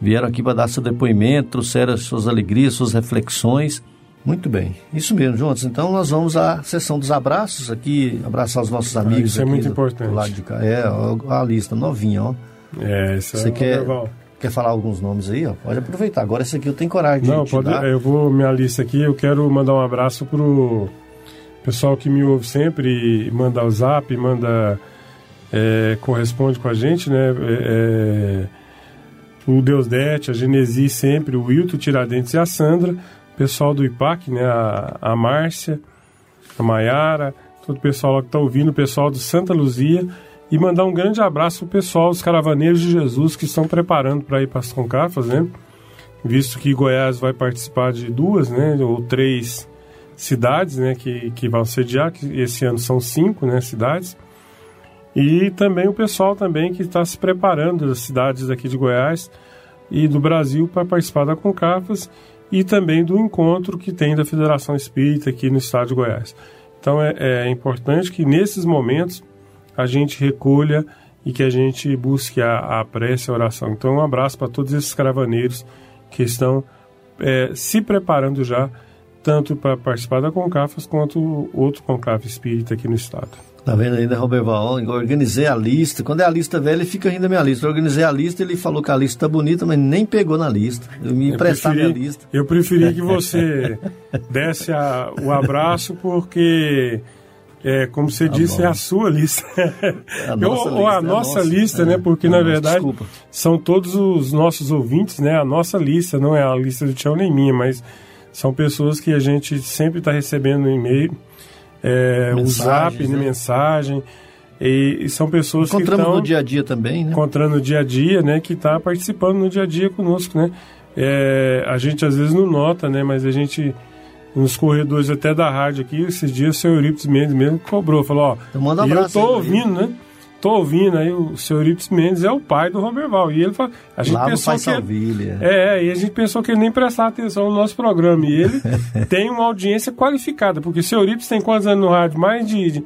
vieram aqui para dar seu depoimento, trouxeram suas alegrias, suas reflexões. Muito bem, isso mesmo, juntos. Então nós vamos à sessão dos abraços aqui, abraçar os nossos amigos. Ah, isso é muito do, importante. Do lado de cá. É, a lista novinha, ó. É, isso Você é quer, legal. Quer falar alguns nomes aí? Ó? Pode aproveitar. Agora esse aqui eu tenho coragem de Não, pode, dar. eu vou minha lista aqui. Eu quero mandar um abraço pro pessoal que me ouve sempre, manda o zap, manda é, corresponde com a gente, né? É, é o Deus Dete, a Genesi sempre, o Wilton Tiradentes e a Sandra, pessoal do IPAC, né? A, a Márcia, a Maiara, todo o pessoal lá que está ouvindo, o pessoal do Santa Luzia E mandar um grande abraço pro pessoal, os caravaneiros de Jesus que estão preparando para ir para as Concafas, né? Visto que Goiás vai participar de duas, né? Ou três cidades, né? Que, que vão sediar, que esse ano são cinco, né? Cidades. E também o pessoal também que está se preparando das cidades aqui de Goiás e do Brasil para participar da Concafas e também do encontro que tem da Federação Espírita aqui no estado de Goiás. Então é, é importante que nesses momentos a gente recolha e que a gente busque a, a prece a oração. Então um abraço para todos esses cravaneiros que estão é, se preparando já tanto para participar da Concafas quanto outro Conclave Espírita aqui no estado. Tá vendo ainda, Roberval? Organizei a lista. Quando é a lista velha, fica ainda a minha lista. Eu organizei a lista, ele falou que a lista tá bonita, mas nem pegou na lista. Eu me emprestar minha lista. Eu preferi que você desse a, o abraço, porque, é, como você tá disse, bom. é a sua lista. A nossa ou, lista, a é nossa, nossa lista, né? É. Porque, na verdade, desculpa. são todos os nossos ouvintes, né? A nossa lista, não é a lista do Tião nem minha, mas são pessoas que a gente sempre está recebendo no e-mail é, o zap, né? mensagem. E, e, são pessoas que estão... no dia a dia também, né? Encontrando no dia a dia, né? Que está participando no dia a dia conosco, né? É, a gente às vezes não nota, né? Mas a gente, nos corredores até da rádio aqui, esses dias o seu Eurípides Mendes mesmo cobrou, falou, ó... Então manda um e eu tô ouvindo, né? tô ouvindo aí o seu Eurípides Mendes é o pai do Roberval. E ele fala, a gente Lá pensou que Salvilha. é, é, e a gente pensou que ele nem prestava atenção no nosso programa. E ele tem uma audiência qualificada, porque o seu Eurípides tem quantos anos no rádio? Mais de, de,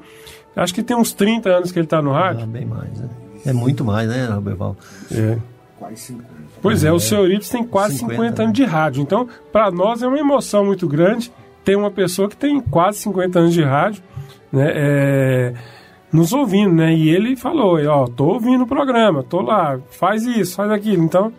acho que tem uns 30 anos que ele está no rádio. Ah, bem mais, né? É muito mais, né, Roberval? É. Quase 50. Pois é, é, o seu Eurípides tem quase 50, 50 anos de rádio. Então, para nós é uma emoção muito grande ter uma pessoa que tem quase 50 anos de rádio, né? É nos ouvindo, né? E ele falou, ó, tô ouvindo o programa, tô lá, faz isso, faz aquilo. Então,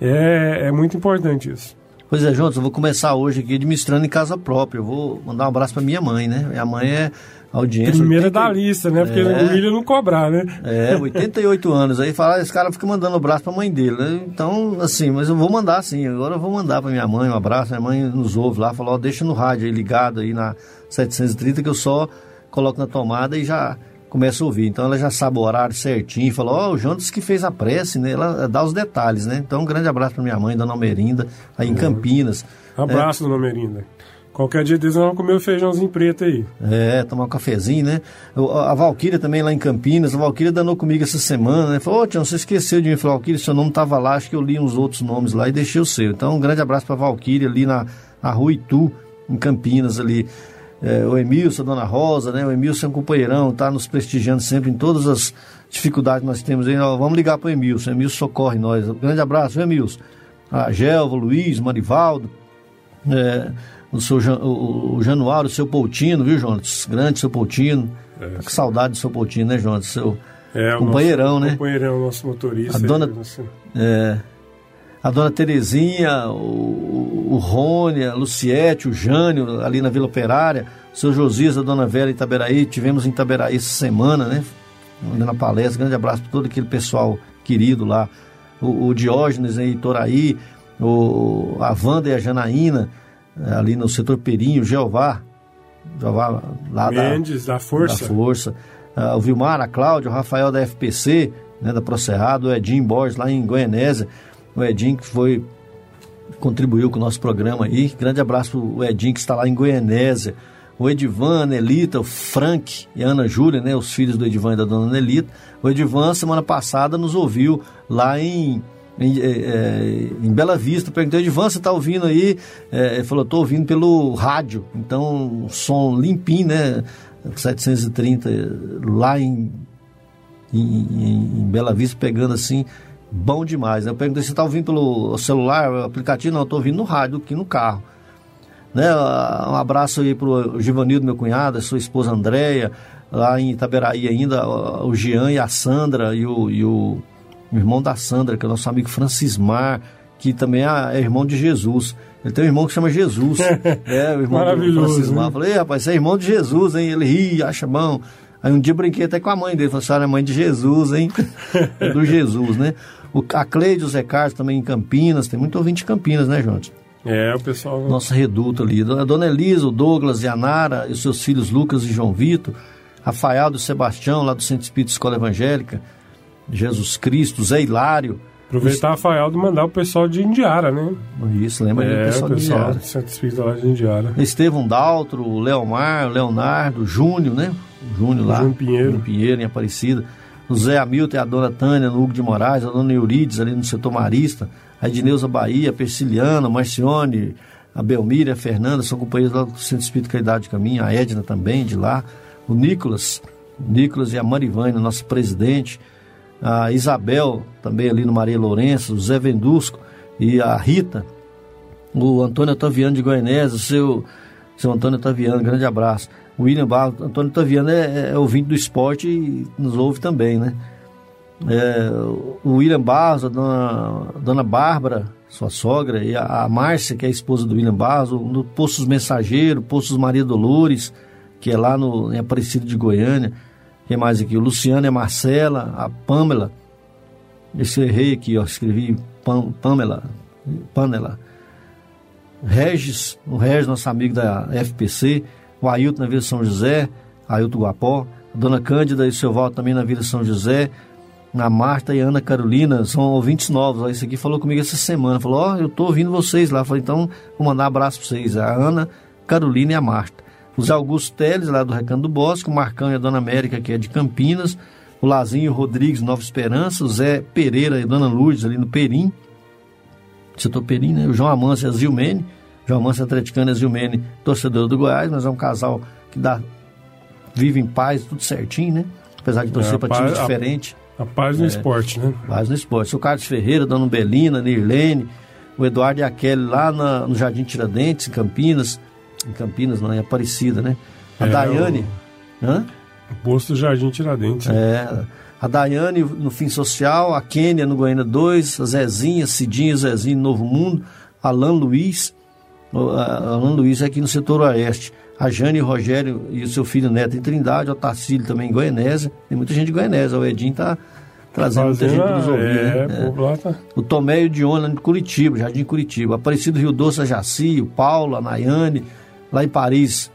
é, é muito importante isso. Pois é, Jonas, eu vou começar hoje aqui administrando em casa própria. Eu vou mandar um abraço para minha mãe, né? Minha mãe é audiência. Primeira 80... da lista, né? Porque é... o William não cobrar, né? É, 88 anos. Aí fala, esse cara fica mandando um abraço pra mãe dele. Né? Então, assim, mas eu vou mandar sim. Agora eu vou mandar pra minha mãe um abraço. Minha mãe nos ouve lá, falou, ó, deixa no rádio aí ligado aí na 730 que eu só coloco na tomada e já começa a ouvir. Então ela já sabe o horário certinho, falou, ó, oh, o Jonas que fez a prece, né? Ela dá os detalhes, né? Então um grande abraço para minha mãe, Dona Almerinda, aí em Campinas. Abraço, é. Dona Almerinda. Qualquer dia deles vamos comer o feijãozinho preto aí. É, tomar um cafezinho, né? A Valquíria também lá em Campinas, a Valquíria danou comigo essa semana, né? Falou, ô Tião, você esqueceu de mim. Falou, Valquíria, seu nome estava lá, acho que eu li uns outros nomes lá e deixei o seu. Então um grande abraço para a Valquíria ali na, na Rua Itu, em Campinas ali é, o Emilson, a Dona Rosa, né? O Emilson é um companheirão, está nos prestigiando sempre em todas as dificuldades que nós temos aí. vamos ligar para o Emilson, o Emilson socorre nós. Um grande abraço, viu, Emilson? A Gelva, Luiz, Marivaldo, é, o, seu, o, o Januário, o seu Poutino, viu, Jonas? Grande seu Poutino. É, tá com saudade do seu Poutino, né, Jonas? Seu é, companheirão, nosso, né? Companheirão, nosso motorista. A dona, é, a dona Terezinha, o, o Rony, a Luciete, o Jânio, ali na Vila Operária, o seu Josias, a dona Vera Itaberaí, tivemos em Itaberaí essa semana, né? Na palestra, grande abraço para todo aquele pessoal querido lá, o, o Diógenes em Itoraí, o, a Wanda e a Janaína, ali no setor Perinho, Jeová, Jeová lá Mendes, da, da Força. Da Força. Uh, o Vilmar, a Cláudia, o Rafael da FPC, né, da Procerrado, o Edinho Borges lá em Goianésia, o Edinho que foi contribuiu com o nosso programa aí. Grande abraço para o Edinho que está lá em Goianésia. O Edivan, a Nelita, o Frank e a Ana Júlia, né, os filhos do Edivan e da dona Nelita. O Edivan, semana passada, nos ouviu lá em, em, é, em Bela Vista. Perguntei, Edivan, você está ouvindo aí? É, ele falou, estou ouvindo pelo rádio. Então, som limpinho, né? 730 lá em, em, em Bela Vista, pegando assim bom demais. Eu perguntei você está ouvindo pelo celular, aplicativo, não, estou ouvindo no rádio, aqui no carro. Né? Um abraço aí para o Givanildo, meu cunhado, sua esposa Andréia, lá em Itaberaí ainda, o Jean e a Sandra, e o, e o, o irmão da Sandra, que é o nosso amigo Francismar, que também é, é irmão de Jesus. Ele tem um irmão que chama Jesus. é, o irmão Maravilhoso, do Francismar. Né? Falei, rapaz, você é irmão de Jesus, hein? Ele ri, acha bom. Aí um dia brinquei até com a mãe dele, falei, a senhora é mãe de Jesus, hein? do Jesus, né? O, a Cleide, o Zé Carlos também em Campinas, tem muito ouvinte de Campinas, né, Jonte? É, o pessoal. Nosso reduto ali. A dona Elisa, o Douglas e a Nara, e os seus filhos Lucas e João Vitor. Rafael do Sebastião, lá do Centro Espírito Escola Evangélica, Jesus Cristo, Zé Hilário. Aproveitar a Faialdo e mandar o pessoal de Indiara, né? Isso, lembra é, do pessoal, o de pessoal Indiara. do Centro Espírita lá de Indiara. Estevão Daltro, Leomar, Leonardo, Júnior, né? O Júnior lá. Júnior Pinheiro. Júnior Pinheiro, em Aparecida. O Zé Hamilton e a dona Tânia, no Hugo de Moraes, a dona Eurides, ali no setor marista. A Edneuza Bahia, a Persiliana, a Marcione, a Belmira, a Fernanda, são companheiros lá do Centro Espírita Caridade de Caminho. A Edna também, de lá. O Nicolas, o Nicolas e a Marivânia, nossa presidente. A Isabel, também ali no Maria Lourenço. O Zé Vendusco e a Rita. O Antônio Otaviano de Goianésia, seu, seu Antônio Otaviano, grande abraço. O William Barros, Antônio Otaviano é, é ouvinte do esporte e nos ouve também, né? É, o William Barros, a dona, a dona Bárbara, sua sogra, e a, a Márcia, que é a esposa do William Barros, no Poços Mensageiro, Poços Maria Dolores, que é lá no, em Aparecido de Goiânia. Quem mais aqui? O Luciano a Marcela, a Pamela. Esse errei aqui, ó, escrevi Pam, Pamela, Pamela. Regis, o Regis, nosso amigo da FPC, o Ailton na Vila São José, Ailton Guapó, a Dona Cândida e o seu Valdo também na Vila São José, a Marta e Ana Carolina, são ouvintes novos, ó, isso aqui falou comigo essa semana, falou, ó, eu tô ouvindo vocês lá, falei, então vou mandar um abraço pra vocês, a Ana, Carolina e a Marta. O Zé Augusto Teles, lá do Recanto do Bosque, o Marcão e a Dona América, que é de Campinas, o Lazinho Rodrigues, Nova Esperança, o Zé Pereira e a Dona Lourdes, ali no Perim, setor Perim, né? O João Amância e a Zilmene, João Amância atleticano e a Zilmene, torcedor do Goiás, mas é um casal que dá, vive em paz, tudo certinho, né? Apesar de torcer É, para paz- time a- diferente. A paz no É. esporte, né? Paz no esporte. O Carlos Ferreira, Dona Belina, Nirlene, o Eduardo e a Kelly lá na- no Jardim Tiradentes, em Campinas. Em Campinas, não, em Aparecida, né? A É, Daiane. Hã? O posto do Jardim Tiradentes. É, a Daiane no Fim Social, a Kênia no Goiânia 2, a Zezinha, Cidinha, Zezinho no Novo Mundo, Alan Luiz, o- a- Alan Luiz é aqui no setor oeste, a Jane e Rogério e o seu filho Neto em Trindade, o Tarcílio também em Goianésia, tem muita gente de Goianésia, o Edinho tá trazendo muita gente para nos ouvir, é, né? lá tá- O Tomé e o Diona em Curitiba, Jardim Curitiba. Aparecido Rio Doce, a Jaci, o Paulo, a Nayane, lá em Paris.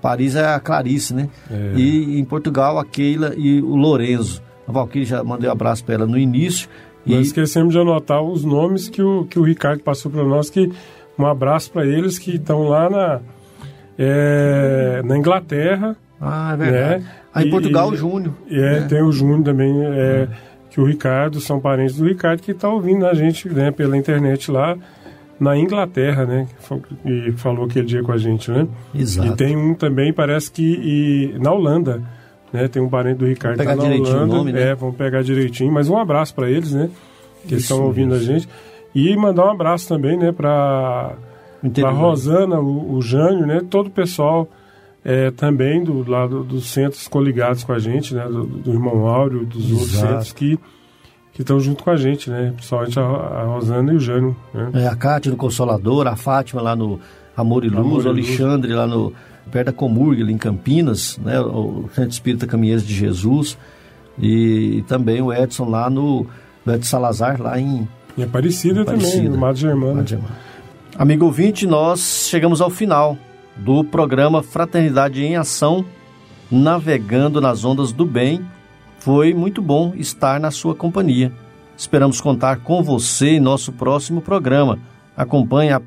Paris é a Clarice, né? É. E em Portugal, a Keila e o Lorenzo. A Valkyrie já mandei um abraço para ela no início. E Nós esquecemos de anotar os nomes que o, que o Ricardo passou para nós, que um abraço para eles que estão lá na, é, na Inglaterra. Ah, é verdade. Né? Ah, em E- Portugal, o Júnior. É, É. tem o Júnior também, é, que o Ricardo, são parentes do Ricardo, que está ouvindo a gente né, pela internet lá na Inglaterra, né? E falou aquele dia com a gente, né? Exato. E tem um também, parece que na Holanda, né? Tem um parente do Ricardo que Pegar tá na direitinho o Holanda. nome, né? É, vamos pegar direitinho. Mas um abraço para eles, né? Que Isso estão ouvindo a gente. E mandar um abraço também, né? Para a Rosana, o, o Jânio, né? Todo o pessoal é, também do lado dos centros coligados com a gente, né? Do, do irmão Áureo, dos outros Exato. centros que que estão junto com a gente, né? Principalmente a, a Rosana e o Jânio, né? É, a Cátia no Consolador, a Fátima lá no Amor e Luz, Amor e o Luz. Alexandre lá no perto da Comurg, ali em Campinas, né? O Centro Espírita Caminheiros de Jesus. E, também o Edson lá no o Edson Salazar, lá em E Aparecida, também, Aparecida. no Mato Germano. Mato Germano. Amigo ouvinte, nós chegamos ao final do programa Fraternidade em Ação, navegando nas ondas do bem. Foi muito bom estar na sua companhia. Esperamos contar com você em nosso próximo programa. Acompanhe a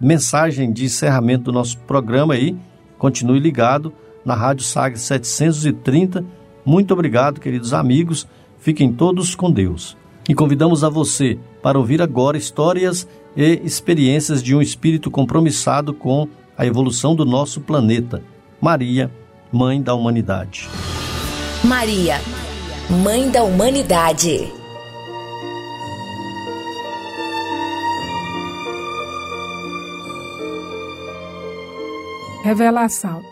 mensagem de encerramento do nosso programa aí. Continue ligado na Rádio Sagres 730. Muito obrigado, queridos amigos. Fiquem todos com Deus. E convidamos a você para ouvir agora histórias e experiências de um espírito compromissado com a evolução do nosso planeta. Maria, Mãe da Humanidade. Maria, Mãe da Humanidade. Revelação.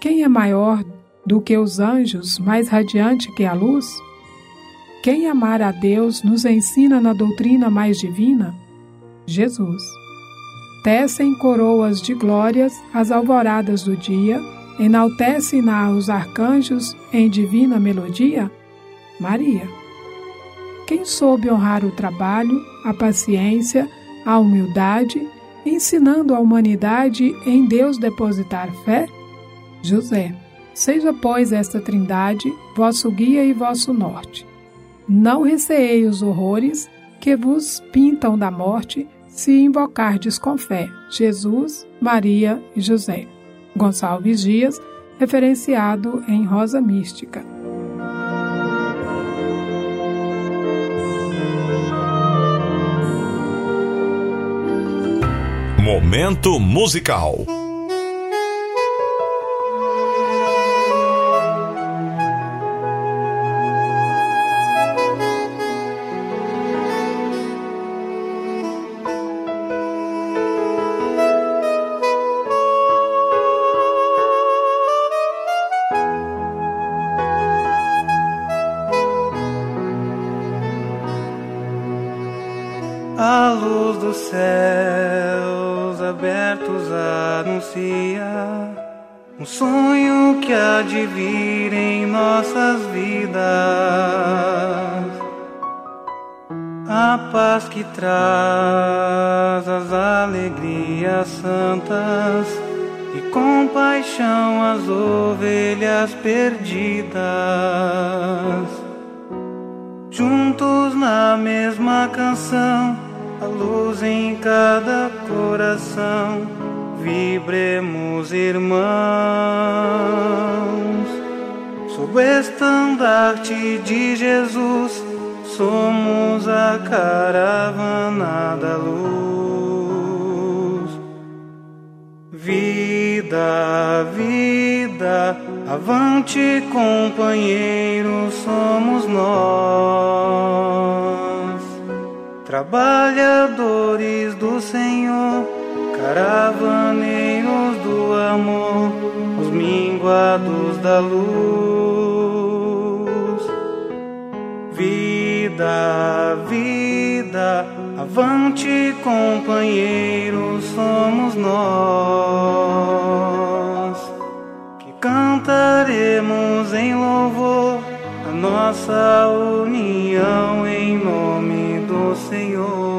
Quem é maior do que os anjos, mais radiante que a luz? Quem amar a Deus nos ensina na doutrina mais divina? Jesus. Tecem coroas de glórias as alvoradas do dia, enaltece-na os arcanjos em divina melodia? Maria. Quem soube honrar o trabalho, a paciência, a humildade, ensinando a humanidade em Deus depositar fé? José. Seja, pois, esta trindade vosso guia e vosso norte. Não receei os horrores que vos pintam da morte se invocardes com fé Jesus, Maria e José. Gonçalves Dias, referenciado em Rosa Mística. Momento musical. luz. Vida, vida, avante, companheiros, somos nós que cantaremos em louvor a nossa união em nome do Senhor.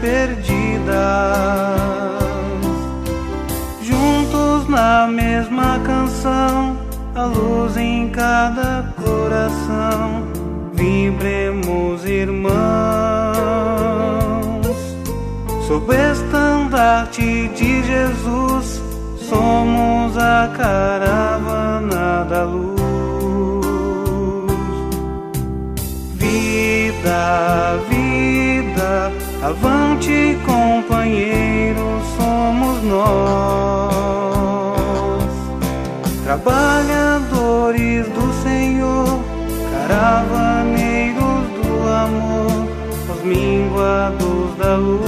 perdidas. Juntos na mesma canção, a luz em cada coração, vibremos irmãos. Sob o estandarte de Jesus, somos a cara Avante, companheiro, somos nós, trabalhadores do Senhor, caravaneiros do amor, os minguados da luz.